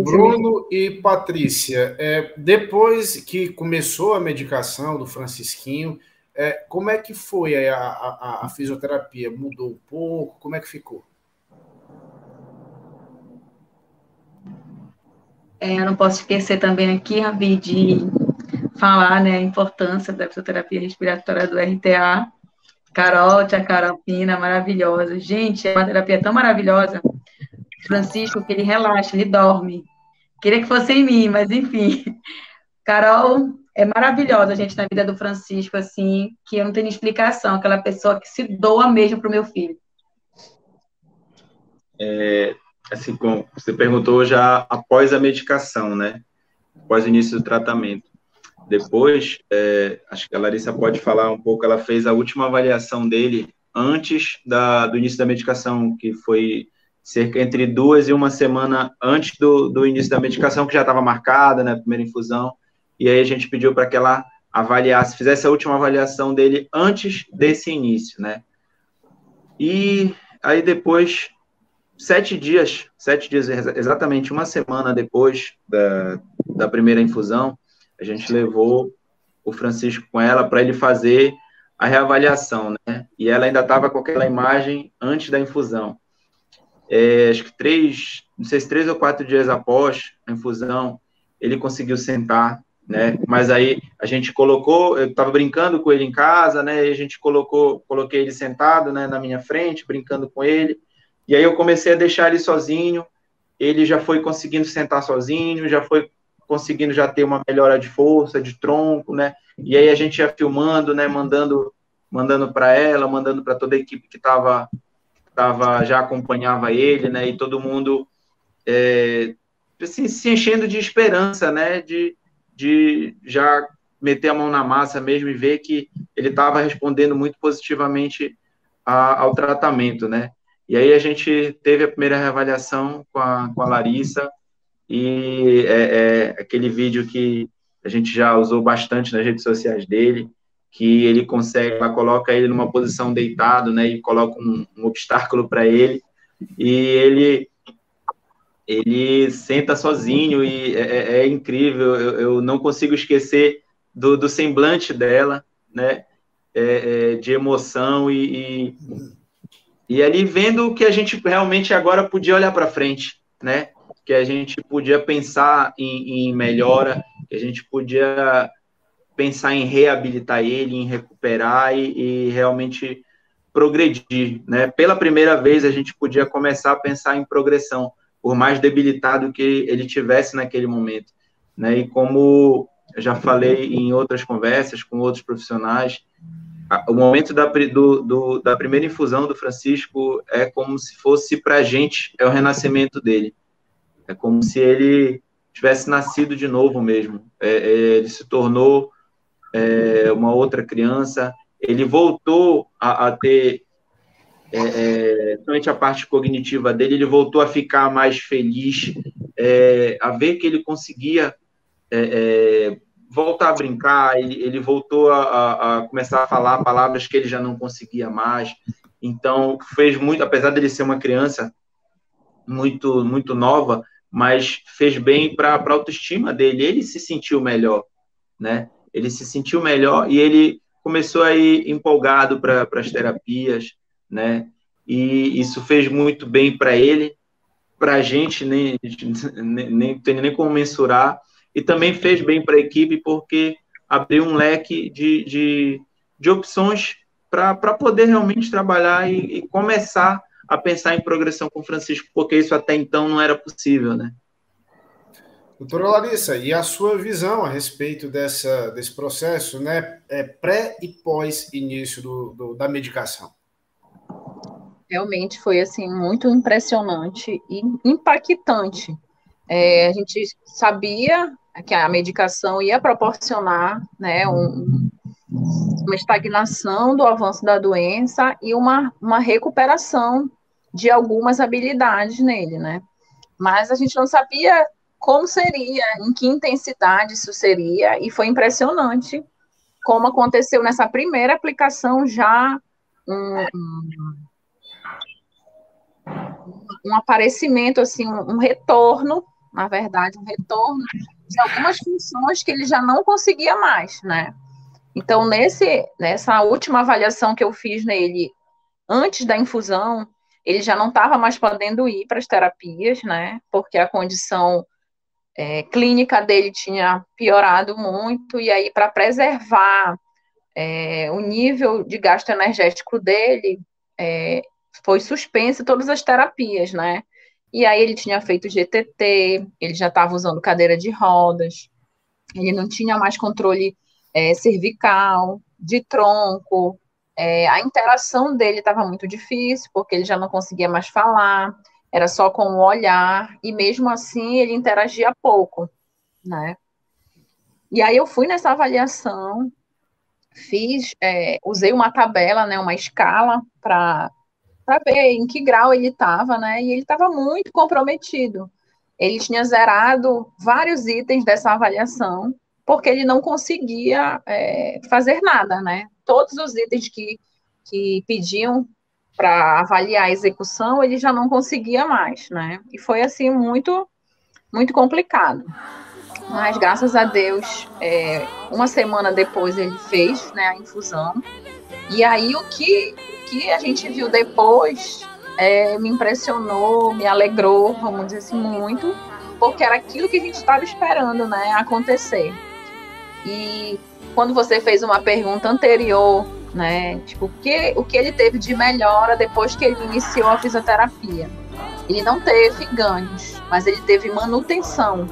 Bruno e Patrícia, é, depois que começou a medicação do Francisquinho, é, como é que foi a, a, a, fisioterapia? Mudou um pouco? Como é que ficou? É, eu não posso esquecer também aqui, Rabi, de falar né, a importância da fisioterapia respiratória do RTA. Carol, tia Carol Pina, maravilhosa. Gente, é uma terapia tão maravilhosa Francisco, que ele relaxa, ele dorme. Queria que fosse em mim, mas enfim. Carol, é maravilhosa, gente, na vida do Francisco, assim, que eu não tenho explicação, aquela pessoa que se doa mesmo para o meu filho. É, assim, como você perguntou já após a medicação, né? Após o início do tratamento. Depois, é, acho que a Larissa pode falar um pouco, ela fez a última avaliação dele antes da, do início da medicação, que foi cerca entre duas e uma semana antes do, do início da medicação, que já estava marcada, né, primeira infusão, e aí a gente pediu para que ela avaliasse, fizesse a última avaliação dele antes desse início, né, e aí depois, sete dias, sete dias, exatamente uma semana depois da, da primeira infusão, a gente levou o Francisco com ela para ele fazer a reavaliação, né? E ela ainda estava com aquela imagem antes da infusão. É, acho que três, não sei se três ou quatro dias após a infusão, ele conseguiu sentar, né? Mas aí a gente colocou, eu estava brincando com ele em casa, né? E a gente colocou, coloquei ele sentado, né, na minha frente, brincando com ele. E aí eu comecei a deixar ele sozinho. Ele já foi conseguindo sentar sozinho, já foi conseguindo já ter uma melhora de força, de tronco, né? E aí a gente ia filmando, né? Mandando, mandando para ela, mandando para toda a equipe que estava tava, já acompanhava ele, né? E todo mundo é, assim, se enchendo de esperança, né? De, de já meter a mão na massa mesmo e ver que ele estava respondendo muito positivamente a, ao tratamento, né? E aí a gente teve a primeira reavaliação com a, com a Larissa, e é, é, aquele vídeo que a gente já usou bastante nas redes sociais dele, que ele consegue, ela coloca ele numa posição deitado, né, e coloca um, um obstáculo para ele, e ele ele senta sozinho e é, é, é incrível, eu, eu, não consigo esquecer do, do semblante dela, né, é, é de emoção e, e, e ali vendo o que a gente realmente agora podia olhar para frente, né, que a gente podia pensar em, em melhora, que a gente podia pensar em reabilitar ele, em recuperar e, e, realmente progredir, né? Pela primeira vez a gente podia começar a pensar em progressão, por mais debilitado que ele tivesse naquele momento, né? E como já falei em outras conversas com outros profissionais, o momento da, do, do, da primeira infusão do Francisco é como se fosse para a gente, é o renascimento dele. É como se ele tivesse nascido de novo mesmo. É, é, ele se tornou é, uma outra criança. Ele voltou a, a ter, é, é, a parte cognitiva dele, ele voltou a ficar mais feliz, é, a ver que ele conseguia é, voltar a brincar. Ele, ele voltou a, a começar a falar palavras que ele já não conseguia mais. Então, fez muito, apesar dele ser uma criança muito muito nova, mas fez bem para a autoestima dele. Ele se sentiu melhor, né? Ele se sentiu melhor e ele começou a ir empolgado para as terapias, né? E isso fez muito bem para ele, para a gente nem, nem, nem tem nem como mensurar, e também fez bem para a equipe porque abriu um leque de, de, de opções para poder realmente trabalhar e, e começar a pensar em progressão com Francisco, porque isso até então não era possível, né? Doutora Larissa, e a sua visão a respeito dessa, desse processo, né, é pré e pós início do, do, da medicação? Realmente foi assim muito impressionante e impactante. É, a gente sabia que a medicação ia proporcionar, né, um, uma estagnação do avanço da doença e uma, uma recuperação de algumas habilidades nele, né? Mas a gente não sabia como seria, em que intensidade isso seria, e foi impressionante como aconteceu nessa primeira aplicação já um, um, aparecimento, assim, um, um retorno, na verdade, um retorno de algumas funções que ele já não conseguia mais, né? Então, nesse, nessa última avaliação que eu fiz nele antes da infusão, ele já não estava mais podendo ir para as terapias, né? Porque a condição é, clínica dele tinha piorado muito, e aí, para preservar é, o nível de gasto energético dele, é, foi suspensa todas as terapias, né? E aí ele tinha feito GTT, ele já estava usando cadeira de rodas, ele não tinha mais controle é, cervical, de tronco, é, a interação dele estava muito difícil, porque ele já não conseguia mais falar, era só com o olhar, e mesmo assim ele interagia pouco, né? E aí eu fui nessa avaliação, fiz, é, usei uma tabela, né, uma escala para ver em que grau ele estava, né? E ele estava muito comprometido. Ele tinha zerado vários itens dessa avaliação, porque ele não conseguia é, fazer nada, né? Todos os itens que, que pediam para avaliar a execução, ele já não conseguia mais, né? E foi assim muito, muito complicado. Mas graças a Deus, é, uma semana depois ele fez né, a infusão. E aí o que, o que a gente viu depois é, me impressionou, me alegrou, vamos dizer assim, muito, porque era aquilo que a gente estava esperando né, acontecer. E quando você fez uma pergunta anterior, né? Tipo, o que, o que ele teve de melhora depois que ele iniciou a fisioterapia? Ele não teve ganhos, mas ele teve manutenção,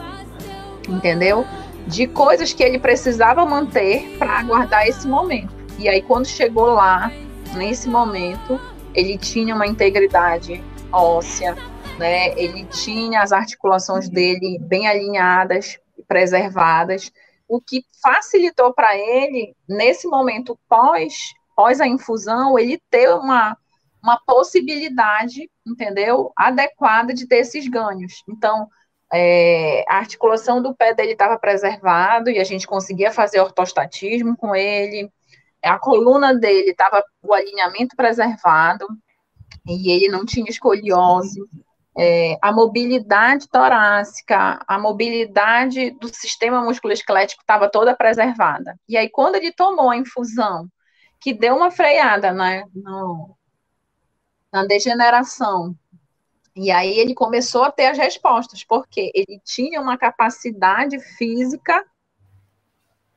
entendeu? De coisas que ele precisava manter para aguardar esse momento. E aí, quando chegou lá, nesse momento, ele tinha uma integridade óssea, né? Ele tinha as articulações dele bem alinhadas, preservadas o que facilitou para ele, nesse momento pós, pós a infusão, ele ter uma, uma possibilidade, entendeu? Adequada de ter esses ganhos. Então, é, a articulação do pé dele estava preservado e a gente conseguia fazer ortostatismo com ele. A coluna dele estava o alinhamento preservado e ele não tinha escoliose é, a mobilidade torácica, a mobilidade do sistema musculoesquelético estava toda preservada. E aí, quando ele tomou a infusão, que deu uma freada né, no, na degeneração, e aí ele começou a ter as respostas, porque ele tinha uma capacidade física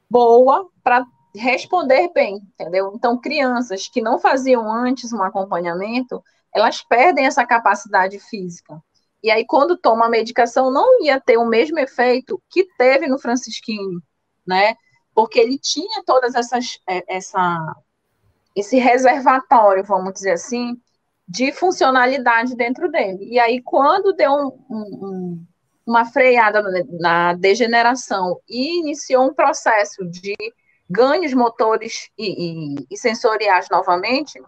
boa para responder bem, entendeu? Então, crianças que não faziam antes um acompanhamento, elas perdem essa capacidade física. E aí, quando toma a medicação, não ia ter o mesmo efeito que teve no Francisquinho, né? Porque ele tinha todas essas, é, essa, esse reservatório, vamos dizer assim, de funcionalidade dentro dele. E aí, quando deu um, um, uma freada na degeneração e iniciou um processo de ganhos motores e, e, e sensoriais novamente,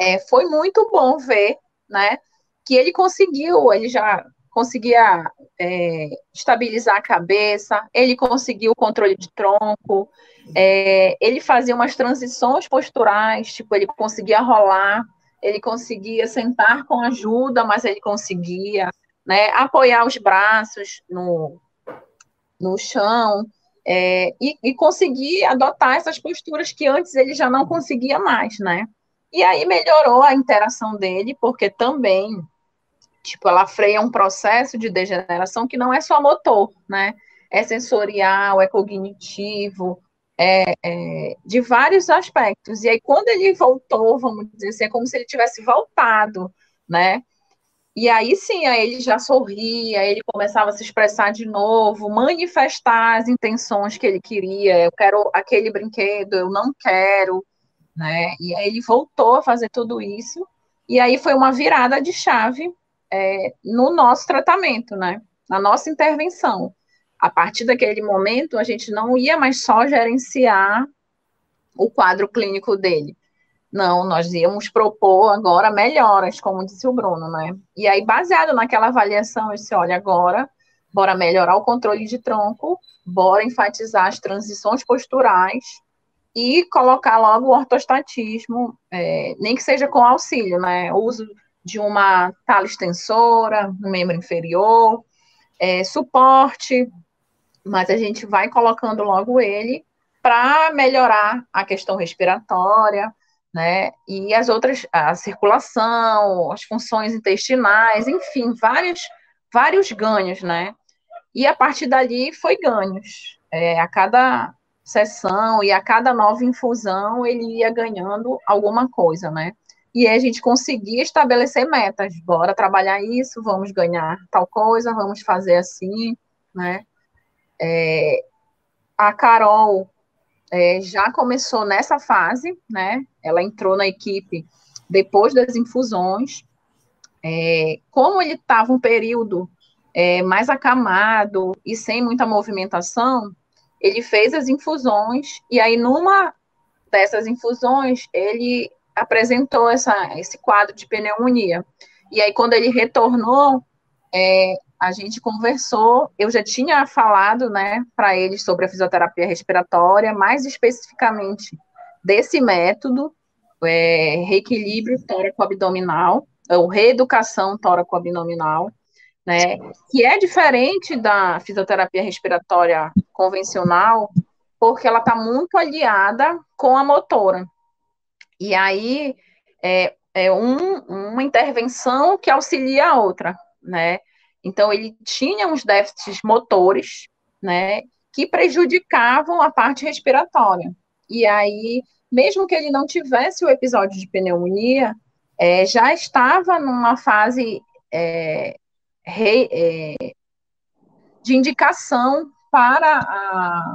é, foi muito bom ver, né, que ele conseguiu, ele já conseguia é, estabilizar a cabeça, ele conseguiu o controle de tronco, é, ele fazia umas transições posturais, tipo, ele conseguia rolar, ele conseguia sentar com ajuda, mas ele conseguia, né, apoiar os braços no, no chão, é, e, e conseguir adotar essas posturas que antes ele já não conseguia mais, né? E aí melhorou a interação dele, porque também, tipo, ela freia um processo de degeneração que não é só motor, né? É sensorial, é cognitivo, é, é, de vários aspectos. E aí, quando ele voltou, vamos dizer assim, é como se ele tivesse voltado, né? E aí sim, aí ele já sorria, ele começava a se expressar de novo, manifestar as intenções que ele queria. Eu quero aquele brinquedo, eu não quero, né? E aí ele voltou a fazer tudo isso, e aí foi uma virada de chave é, no nosso tratamento, né? Na nossa intervenção. A partir daquele momento, a gente não ia mais só gerenciar o quadro clínico dele. Não, nós íamos propor agora melhoras, como disse o Bruno, né? E aí, baseado naquela avaliação, eu disse, olha, agora, bora melhorar o controle de tronco, bora enfatizar as transições posturais, e colocar logo o ortostatismo, é, nem que seja com auxílio, né? O uso de uma tala extensora no membro inferior, é, suporte, mas a gente vai colocando logo ele para melhorar a questão respiratória, né? E as outras, a circulação, as funções intestinais, enfim, vários, vários ganhos, né? E a partir dali foi ganhos. É, a cada sessão e a cada nova infusão ele ia ganhando alguma coisa, né? E a gente conseguia estabelecer metas, bora trabalhar isso, vamos ganhar tal coisa, vamos fazer assim, né? É, a Carol é, já começou nessa fase, né? Ela entrou na equipe depois das infusões. É, como ele estava um período é, mais acamado e sem muita movimentação, ele fez as infusões e aí numa dessas infusões ele apresentou essa, esse quadro de pneumonia. E aí quando ele retornou, é, a gente conversou, eu já tinha falado, né, para eles sobre a fisioterapia respiratória, mais especificamente desse método, é, reequilíbrio tóraco-abdominal, ou reeducação tóraco-abdominal, né, que é diferente da fisioterapia respiratória convencional, porque ela está muito aliada com a motora. E aí é, é um, uma intervenção que auxilia a outra, né? Então, ele tinha uns déficits motores, né, que prejudicavam a parte respiratória. E aí, mesmo que ele não tivesse o episódio de pneumonia, é, já estava numa fase é, re, é, de indicação para a,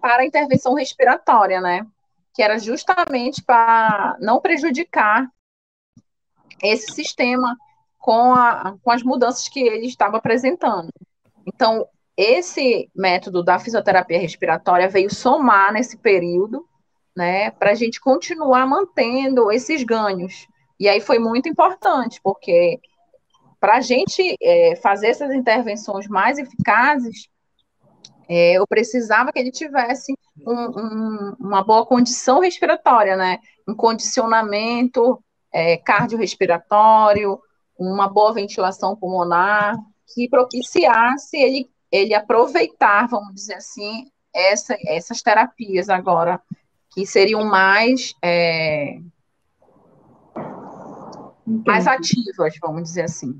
para a intervenção respiratória, né? Que era justamente para não prejudicar esse sistema com, a, com as mudanças que ele estava apresentando. Então, esse método da fisioterapia respiratória veio somar nesse período, né, para a gente continuar mantendo esses ganhos. E aí foi muito importante, porque para a gente é, fazer essas intervenções mais eficazes, é, eu precisava que ele tivesse um, um, uma boa condição respiratória, né? Um condicionamento é, cardiorrespiratório, uma boa ventilação pulmonar, que propiciasse ele, ele aproveitar, vamos dizer assim, essa, essas terapias agora, que seriam mais, é, mais ativas, vamos dizer assim.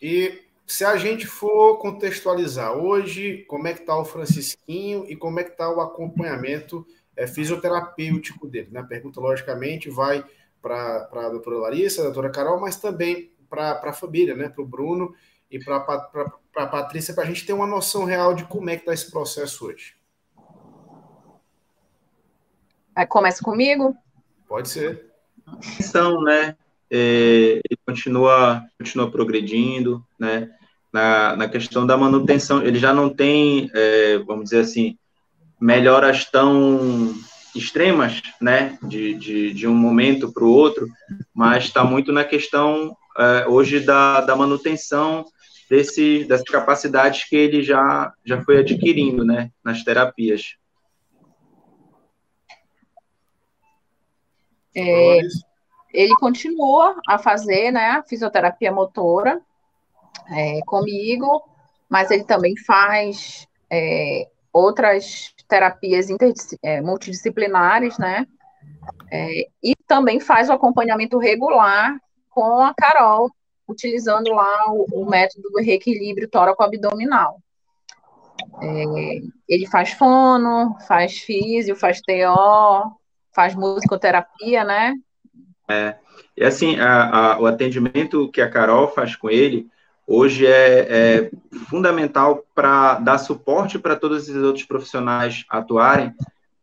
E se a gente for contextualizar hoje, como é que está o Francisquinho e como é que está o acompanhamento é, fisioterapêutico dele? Né? A pergunta, logicamente, vai para a doutora Larissa, a doutora Carol, mas também para a família, né? para o Bruno e para a Patrícia, para a gente ter uma noção real de como é que está esse processo hoje. Começa comigo? Pode ser. São, né? É, ele continua, continua progredindo, né? Na, na questão da manutenção, ele já não tem, é, vamos dizer assim, melhoras tão extremas, né, de, de, de um momento para o outro, mas está muito na questão é, hoje da, da manutenção desse, dessas capacidades que ele já, já foi adquirindo, né, nas terapias. É, ele continua a fazer, né, fisioterapia motora é, comigo, mas ele também faz é, outras terapias é, multidisciplinares, né? É, e também faz o acompanhamento regular com a Carol, utilizando lá o, o método do reequilíbrio tóraco-abdominal. É, ele faz fono, faz físio, faz TO, faz musicoterapia, né? É, e assim, a, a, o atendimento que a Carol faz com ele, hoje é, é fundamental para dar suporte para todos esses outros profissionais atuarem,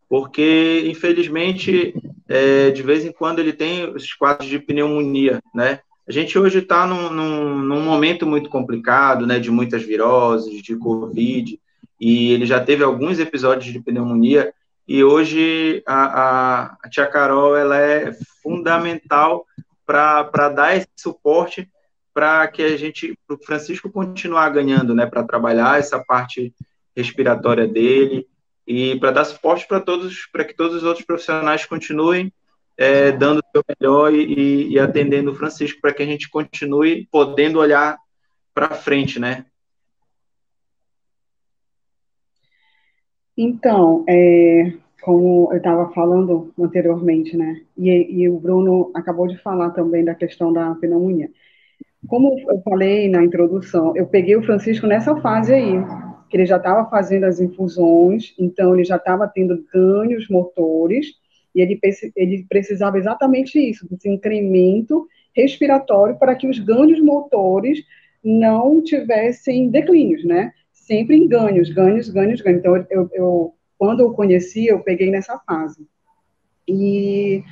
porque, infelizmente, é, de vez em quando ele tem os quadros de pneumonia, né? A gente hoje está num, num, num, momento muito complicado, né, de muitas viroses, de Covid, e ele já teve alguns episódios de pneumonia, e hoje a, a, a tia Carol, ela é fundamental para dar esse suporte para que a gente, o Francisco continuar ganhando, né, para trabalhar essa parte respiratória dele e para dar suporte para todos, para que todos os outros profissionais continuem é, dando o seu melhor e, e atendendo o Francisco, para que a gente continue podendo olhar para frente, né? Então, é, como eu estava falando anteriormente, né? E, e, o Bruno acabou de falar também da questão da pneumonia. Como eu falei na introdução, eu peguei o Francisco nessa fase aí, que ele já estava fazendo as infusões, então ele já estava tendo ganhos motores, e ele, ele precisava exatamente isso, desse incremento respiratório para que os ganhos motores não tivessem declínios, né? Sempre em ganhos, ganhos, ganhos, ganhos. Então, eu, eu quando eu conheci, eu peguei nessa fase. E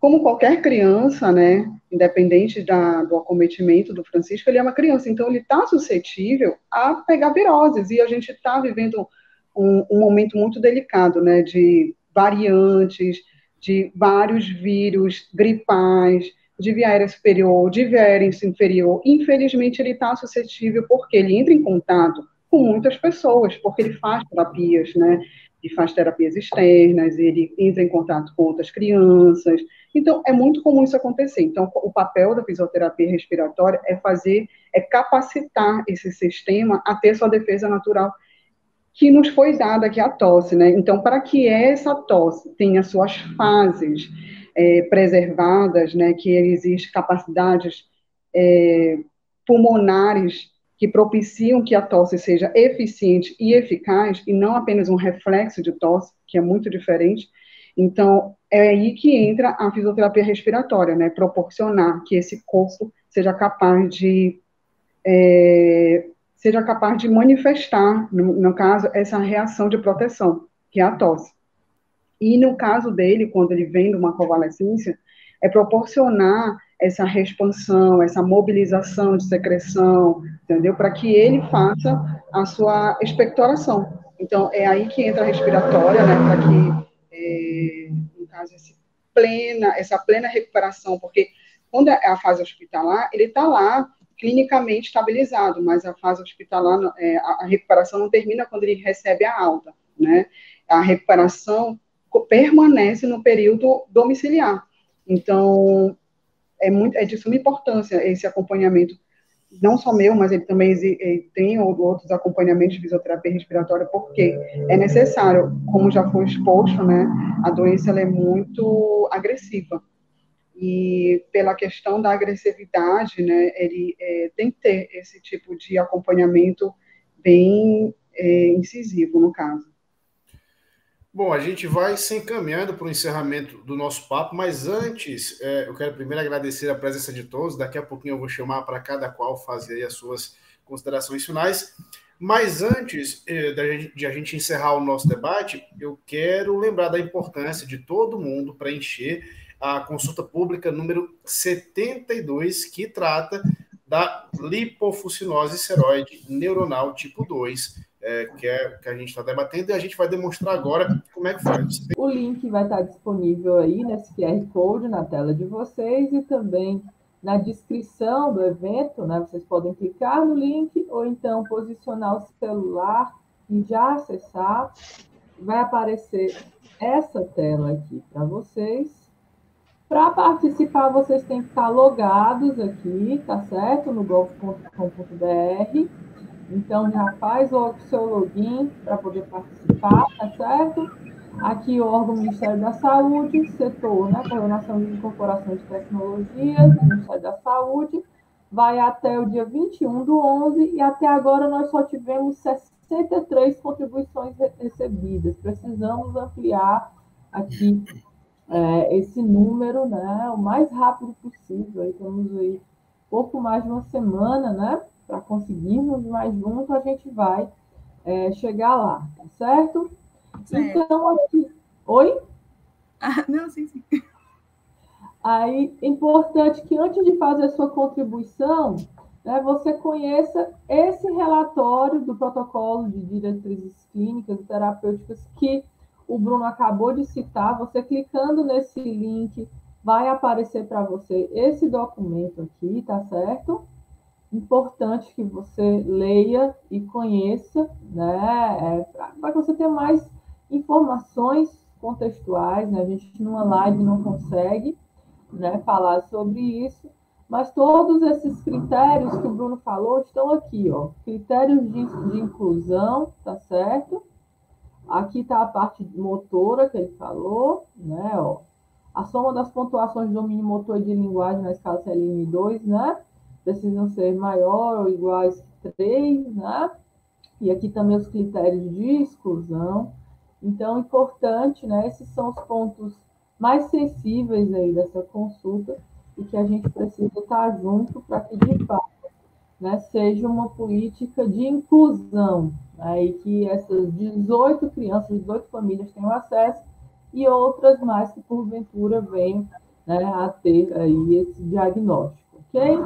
como qualquer criança, né, independente da, do acometimento do Francisco, ele é uma criança, então ele está suscetível a pegar viroses, e a gente está vivendo um, um, momento muito delicado, né, de variantes, de vários vírus gripais, de via aérea superior, de via aérea inferior. Infelizmente, ele está suscetível porque ele entra em contato com muitas pessoas, porque ele faz terapias, né? Ele faz terapias externas, ele entra em contato com outras crianças. Então, é muito comum isso acontecer. Então, o papel da fisioterapia respiratória é fazer, é capacitar esse sistema a ter sua defesa natural que nos foi dada, que é a tosse, né? Então, para que essa tosse tenha suas fases é, preservadas, né, que existem capacidades é, pulmonares que propiciam que a tosse seja eficiente e eficaz, e não apenas um reflexo de tosse, que é muito diferente. Então, é aí que entra a fisioterapia respiratória, né, proporcionar que esse corpo seja capaz de é, seja capaz de manifestar, no, no caso, essa reação de proteção, que é a tosse. E no caso dele, quando ele vem de uma convalescência, é proporcionar essa expansão, essa mobilização de secreção, entendeu? Para que ele faça a sua expectoração. Então, é aí que entra a respiratória, né? Para que, é, no caso, plena, essa plena recuperação, porque quando é a fase hospitalar, ele está lá clinicamente estabilizado, mas a fase hospitalar, é, a, recuperação não termina quando ele recebe a alta, né? A recuperação permanece no período domiciliar. Então, é, muito, é de suma importância esse acompanhamento, não só meu, mas ele também ele tem outros acompanhamentos de fisioterapia respiratória, porque é necessário, como já foi exposto, né, a doença é muito agressiva. E pela questão da agressividade, né, ele é, tem que ter esse tipo de acompanhamento bem é, incisivo, no caso. Bom, a gente vai se encaminhando para o encerramento do nosso papo, mas antes, é, eu quero primeiro agradecer a presença de todos. Daqui a pouquinho eu vou chamar para cada qual fazer as suas considerações finais. Mas antes é, de a gente encerrar o nosso debate, eu quero lembrar da importância de todo mundo preencher a consulta pública número 72, que trata da lipofucinose seroide neuronal tipo 2 é, que é que a gente está debatendo, e a gente vai demonstrar agora como é que faz. O link vai estar disponível aí nesse QR Code na tela de vocês e também na descrição do evento, né? Vocês podem clicar no link ou então posicionar o celular e já acessar. Vai aparecer essa tela aqui para vocês. Para participar, vocês têm que estar logados aqui, tá certo? No golf.com.br então, já faz o seu login para poder participar, tá certo? Aqui o órgão Ministério da Saúde, setor, né? Coordenação de Incorporação de Tecnologias, Ministério da Saúde, vai até o dia 21 do 11 e até agora nós só tivemos 63 contribuições recebidas. Precisamos ampliar aqui é, esse número, né? O mais rápido possível. Aí temos aí pouco mais de uma semana, né? Para conseguirmos, mas junto a gente vai é, chegar lá, tá certo? certo? Então, aqui. Oi? Ah, não, sim, sim. Aí, importante que antes de fazer a sua contribuição, né, você conheça esse relatório do protocolo de diretrizes clínicas e terapêuticas que o Bruno acabou de citar. Você clicando nesse link, vai aparecer para você esse documento aqui, tá certo? Importante que você leia e conheça, né, é, para que você tenha mais informações contextuais, né? A gente numa live não consegue, né, falar sobre isso, mas todos esses critérios que o Bruno falou estão aqui, ó, critérios de, de inclusão, tá certo? Aqui está a parte motora que ele falou, né, ó, a soma das pontuações de domínio motor e de linguagem na escala CLN2, né? Precisam ser maior ou iguais que 3, né? E aqui também os critérios de exclusão. Então, importante, né? Esses são os pontos mais sensíveis aí dessa consulta e que a gente precisa estar junto para que, de fato, né, seja uma política de inclusão, né, e que essas 18 crianças, 18 famílias tenham acesso e outras mais que porventura venham né, a ter aí esse diagnóstico, ok?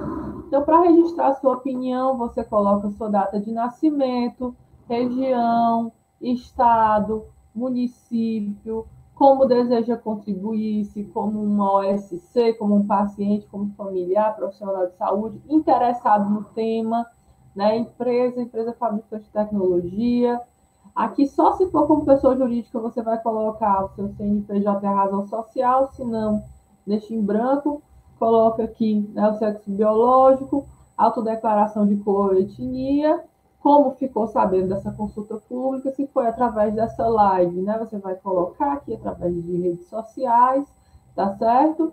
Então, para registrar sua opinião, você coloca sua data de nascimento, região, estado, município, como deseja contribuir, se como uma OSC, como um paciente, como familiar, profissional de saúde, interessado no tema, né? empresa, empresa fabricante de tecnologia. Aqui, só se for como pessoa jurídica, você vai colocar o seu CNPJ e a razão social, se não, deixa em branco, coloca aqui né, o sexo biológico, autodeclaração de cor e etnia, como ficou sabendo dessa consulta pública, se foi através dessa live, né? Você vai colocar aqui através de redes sociais, tá certo?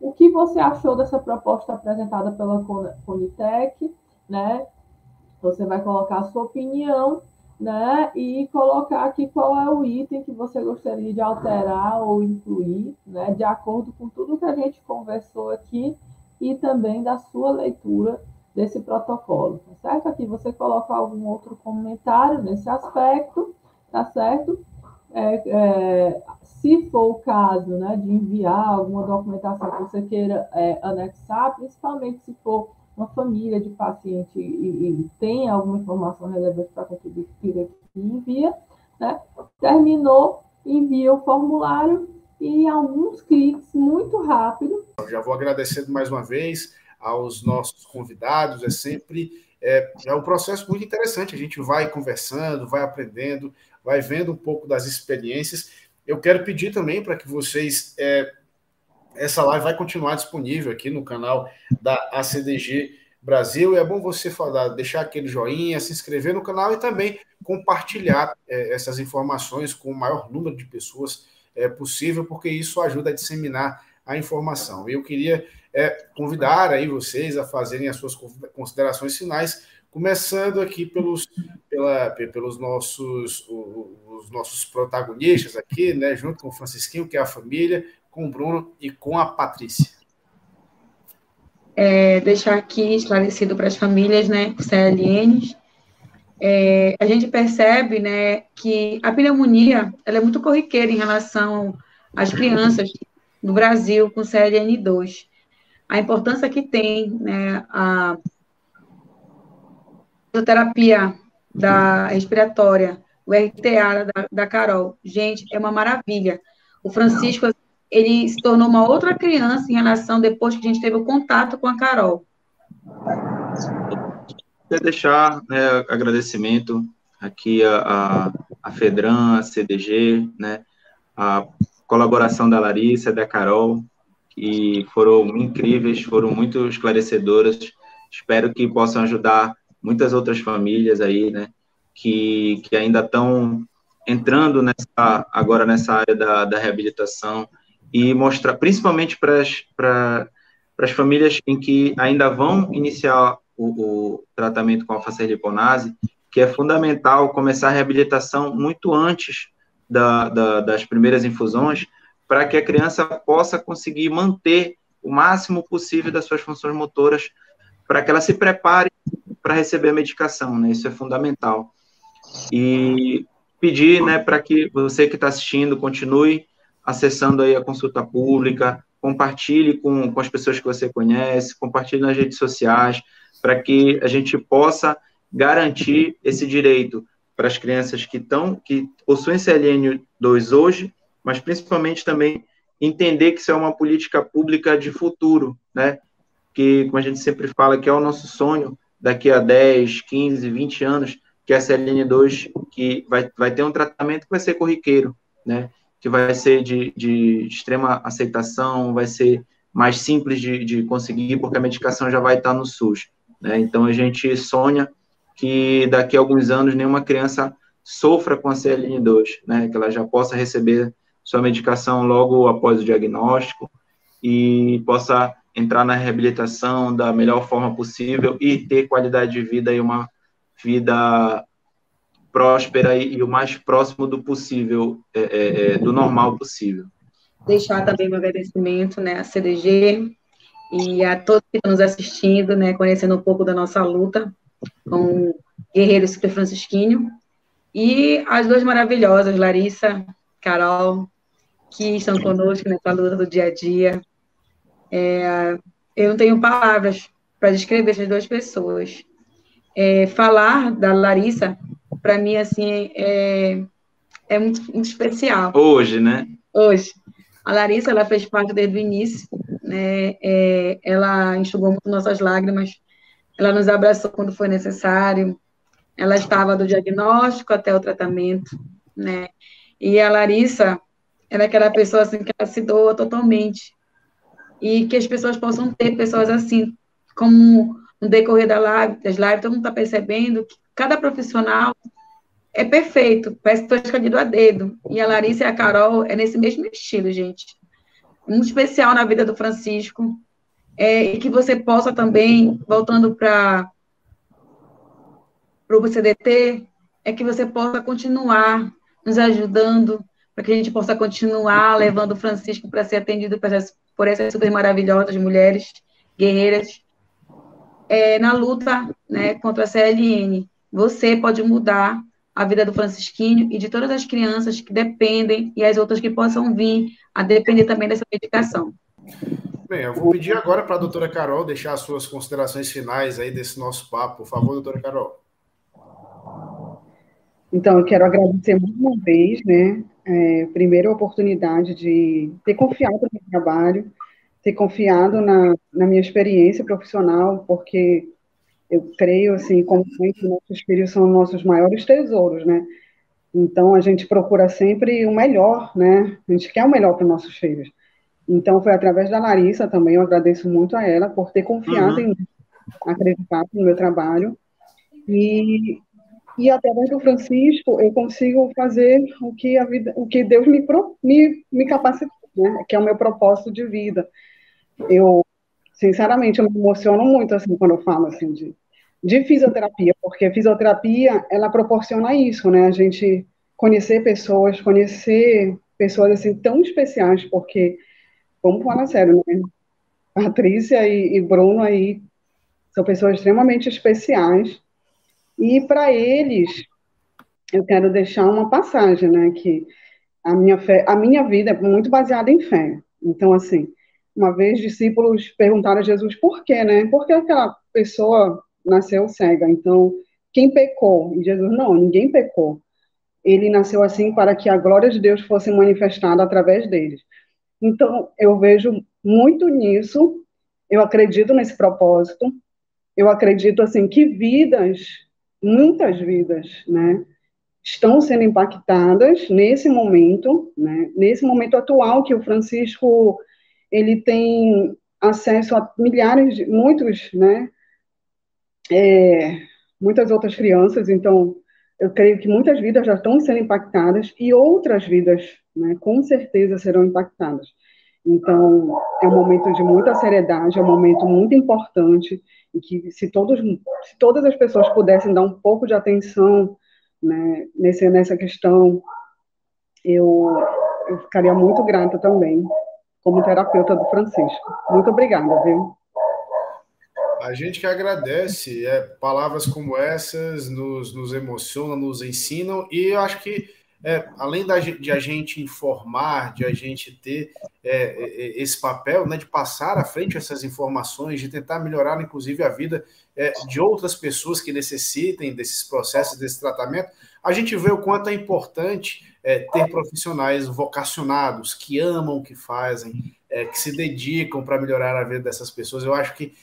O que você achou dessa proposta apresentada pela Conitec, né? Você vai colocar a sua opinião, né? E colocar aqui qual é o item que você gostaria de alterar ou incluir, né? De acordo com tudo que a gente conversou aqui e também da sua leitura desse protocolo, tá certo? Aqui você coloca algum outro comentário nesse aspecto, tá certo? É, é, se for o caso né, de enviar alguma documentação que você queira é, anexar, principalmente se for uma família de paciente e, e tem alguma informação relevante para contribuir, que envia, né? terminou, envia o formulário e alguns cliques muito rápido. Já vou agradecendo mais uma vez aos nossos convidados, é sempre é, é um processo muito interessante. A gente vai conversando, vai aprendendo, vai vendo um pouco das experiências. Eu quero pedir também para que vocês. É, essa live vai continuar disponível aqui no canal da ACDG Brasil. E é bom você falar, deixar aquele joinha, se inscrever no canal e também compartilhar é, essas informações com o maior número de pessoas é, possível, porque isso ajuda a disseminar a informação. Eu queria é, convidar aí vocês a fazerem as suas considerações finais, começando aqui pelos, pela, pelos nossos, os nossos protagonistas aqui, né, junto com o Francisquinho, que é a família, com o Bruno e com a Patrícia. É, deixar aqui esclarecido para as famílias, né, CLNs, é, a gente percebe, né, que a pneumonia, ela é muito corriqueira em relação às crianças no Brasil com CLN2 a importância que tem né, a terapia da respiratória, o RTA da, da Carol. Gente, é uma maravilha. O Francisco, ele se tornou uma outra criança em relação depois que a gente teve o contato com a Carol. Quer deixar né, agradecimento aqui a, a, a Fedran, a CDG, né, a colaboração da Larissa, da Carol, que foram incríveis, foram muito esclarecedoras. Espero que possam ajudar muitas outras famílias aí, né, que, que ainda estão entrando nessa, agora nessa área da, da reabilitação e mostrar, principalmente para as famílias em que ainda vão iniciar o, o tratamento com a liponase, que é fundamental começar a reabilitação muito antes da, da, das primeiras infusões, para que a criança possa conseguir manter o máximo possível das suas funções motoras, para que ela se prepare para receber a medicação, né? Isso é fundamental. E pedir, né, para que você que está assistindo continue acessando aí a consulta pública, compartilhe com, com as pessoas que você conhece, compartilhe nas redes sociais, para que a gente possa garantir esse direito para as crianças que estão, que possuem CLN 2 hoje mas principalmente também entender que isso é uma política pública de futuro, né? Que, como a gente sempre fala, que é o nosso sonho daqui a 10, 15, 20 anos, que a CLN2, que vai, vai ter um tratamento que vai ser corriqueiro, né? Que vai ser de, de extrema aceitação, vai ser mais simples de, de conseguir, porque a medicação já vai estar no SUS. Né? Então, a gente sonha que daqui a alguns anos nenhuma criança sofra com a CLN2, né? Que ela já possa receber sua medicação logo após o diagnóstico e possa entrar na reabilitação da melhor forma possível e ter qualidade de vida e uma vida próspera e, e o mais próximo do possível, é, é, é do normal possível. Deixar também meu agradecimento né, à CDG e a todos que estão nos assistindo, né, conhecendo um pouco da nossa luta com Guerreiro Super Francisquinho. E as duas maravilhosas, Larissa, Carol, que estão conosco nessa luta do dia a dia. É, eu não tenho palavras para descrever essas duas pessoas. É, falar da Larissa, para mim, assim, é, é muito, muito, especial. Hoje, né? Hoje. A Larissa, ela fez parte desde o início, né? É, ela enxugou muito nossas lágrimas, ela nos abraçou quando foi necessário, ela estava do diagnóstico até o tratamento, né? E a Larissa, ela é aquela pessoa assim que ela se doa totalmente. E que as pessoas possam ter pessoas assim, como no decorrer da live, das lives, todo mundo está percebendo que cada profissional é perfeito, parece que estou escolhido a dedo. E a Larissa e a Carol é nesse mesmo estilo, gente. Muito especial na vida do Francisco. É, e que você possa também, voltando para o CDT, é que você possa continuar nos ajudando, para que a gente possa continuar levando o Francisco para ser atendido por essas, por essas super maravilhosas mulheres guerreiras é, na luta né, contra a CLN. Você pode mudar a vida do Francisquinho e de todas as crianças que dependem e as outras que possam vir a depender também dessa medicação. Bem, eu vou pedir agora para a doutora Carol deixar as suas considerações finais aí desse nosso papo. Por favor, doutora Carol. Então, eu quero agradecer mais uma vez, né, é, primeiro a oportunidade de ter confiado no meu trabalho, ter confiado na, na minha experiência profissional, porque eu creio, assim, como que nossos filhos são nossos maiores tesouros, né? Então, a gente procura sempre o melhor, né? A gente quer o melhor para os nossos filhos. Então, foi através da Larissa também, eu agradeço muito a ela por ter confiado uhum. em acreditado no meu trabalho. E e através do Francisco eu consigo fazer o que a vida, o que Deus me me, me capacitou, né? Que é o meu propósito de vida. Eu, sinceramente, eu me emociono muito assim quando eu falo assim de, de fisioterapia, porque fisioterapia ela proporciona isso, né? A gente conhecer pessoas, conhecer pessoas assim tão especiais, porque vamos falar sério, né? Patrícia e, e Bruno aí são pessoas extremamente especiais e para eles, eu quero deixar uma passagem, né, que a minha fé, a minha vida é muito baseada em fé. Então, assim, uma vez discípulos perguntaram a Jesus por quê, né? Por que aquela pessoa nasceu cega? Então, quem pecou? E Jesus, não, ninguém pecou. Ele nasceu assim para que a glória de Deus fosse manifestada através deles. Então, eu vejo muito nisso, eu acredito nesse propósito, eu acredito, assim, que vidas muitas vidas, né, estão sendo impactadas nesse momento, né, nesse momento atual que o Francisco ele tem acesso a milhares, de, muitos, né, é, muitas outras crianças, então eu creio que muitas vidas já estão sendo impactadas e outras vidas, né, com certeza serão impactadas. Então, é um momento de muita seriedade, é um momento muito importante, e que se, todos, se todas as pessoas pudessem dar um pouco de atenção né, nesse, nessa questão, eu, eu ficaria muito grata também, como terapeuta do Francisco. Muito obrigada, viu? A gente que agradece, é, palavras como essas nos, nos emocionam, nos ensinam, e eu acho que é, além da, de a gente informar, de a gente ter é, é, esse papel né, de passar à frente essas informações, de tentar melhorar, inclusive, a vida é, de outras pessoas que necessitem desses processos, desse tratamento, a gente vê o quanto é importante é, ter profissionais vocacionados, que amam o que fazem, é, que se dedicam para melhorar a vida dessas pessoas. Eu acho que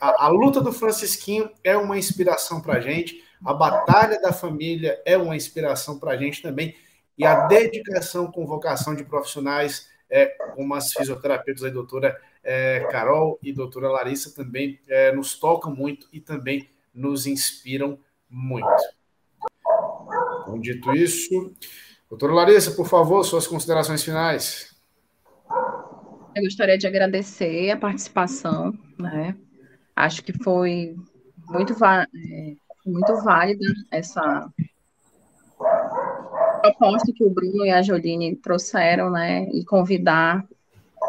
a, a luta do Francisquinho é uma inspiração para a gente a batalha da família é uma inspiração para a gente também. E a dedicação com vocação de profissionais, é, como as fisioterapeutas, a doutora é, Carol e doutora Larissa, também é, nos tocam muito e também nos inspiram muito. Então, dito isso, doutora Larissa, por favor, suas considerações finais. Eu gostaria de agradecer a participação, né? Acho que foi muito é, muito válida essa proposta que o Bruno e a Jodine trouxeram, né, e convidar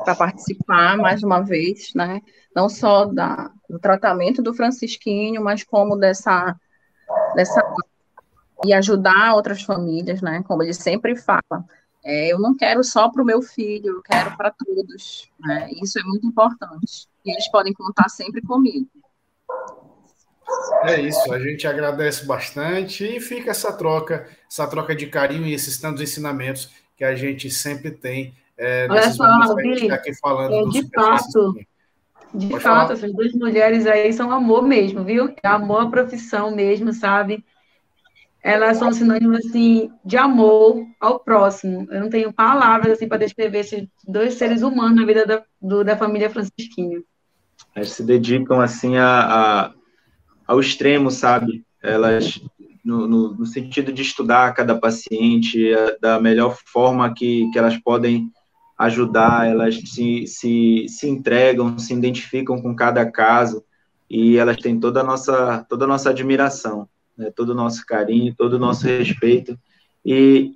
para participar mais uma vez, né? Não só da, do tratamento do Francisquinho, mas como dessa, dessa e ajudar outras famílias, né? Como ele sempre fala, é, eu não quero só para o meu filho, eu quero para todos. Né? Isso é muito importante. E eles podem contar sempre comigo. É isso, a gente agradece bastante e fica essa troca, essa troca de carinho e esses tantos ensinamentos que a gente sempre tem. É, Olha só, Billy, tá aqui falando é, de fato, de Pode fato, falar. essas duas mulheres aí são amor mesmo, viu? É amor à profissão mesmo, sabe? Elas são sinônimos, assim, de amor ao próximo. Eu não tenho palavras, assim, para descrever esses dois seres humanos na vida da, do, da família Francisquinha. Elas se dedicam, assim, a, a ao extremo, sabe? Elas, no, no, no, sentido de estudar cada paciente a, da melhor forma que, que elas podem ajudar, elas se, se, se entregam, se identificam com cada caso e elas têm toda a nossa, toda a nossa admiração, né? todo o nosso carinho, todo o nosso respeito e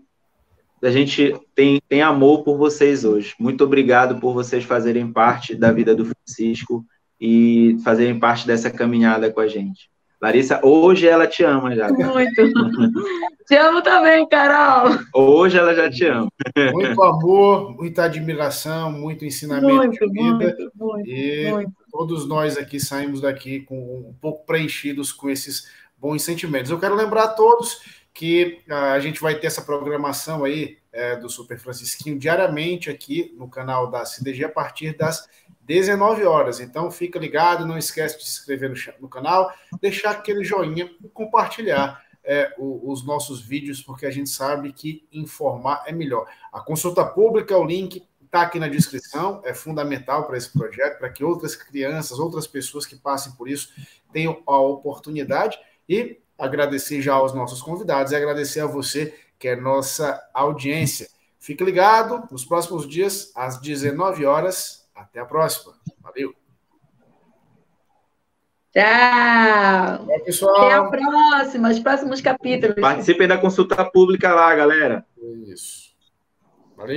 a gente tem, tem amor por vocês hoje. Muito obrigado por vocês fazerem parte da vida do Francisco e fazerem parte dessa caminhada com a gente. Larissa, hoje ela te ama já. Muito. <laughs> te amo também, Carol. Hoje ela já te ama. Muito amor, muita admiração, muito ensinamento muito, de vida. Muito, muito, e muito. todos nós aqui saímos daqui com um pouco preenchidos com esses bons sentimentos. Eu quero lembrar a todos que ah, a gente vai ter essa programação aí é, do Super Francisquinho diariamente aqui no canal da CDG a partir das 19 horas. Então fica ligado, não esquece de se inscrever no, no canal, deixar aquele joinha e compartilhar é, o, os nossos vídeos, porque a gente sabe que informar é melhor. A consulta pública, o link está aqui na descrição, é fundamental para esse projeto, para que outras crianças, outras pessoas que passem por isso tenham a oportunidade. E agradecer já aos nossos convidados e agradecer a você, que é nossa audiência. Fique ligado, nos próximos dias, às 19 horas, até a próxima. Valeu. Tchau. Tchau, pessoal. Até a próxima, os próximos capítulos. Participem da consulta pública lá, galera. Isso.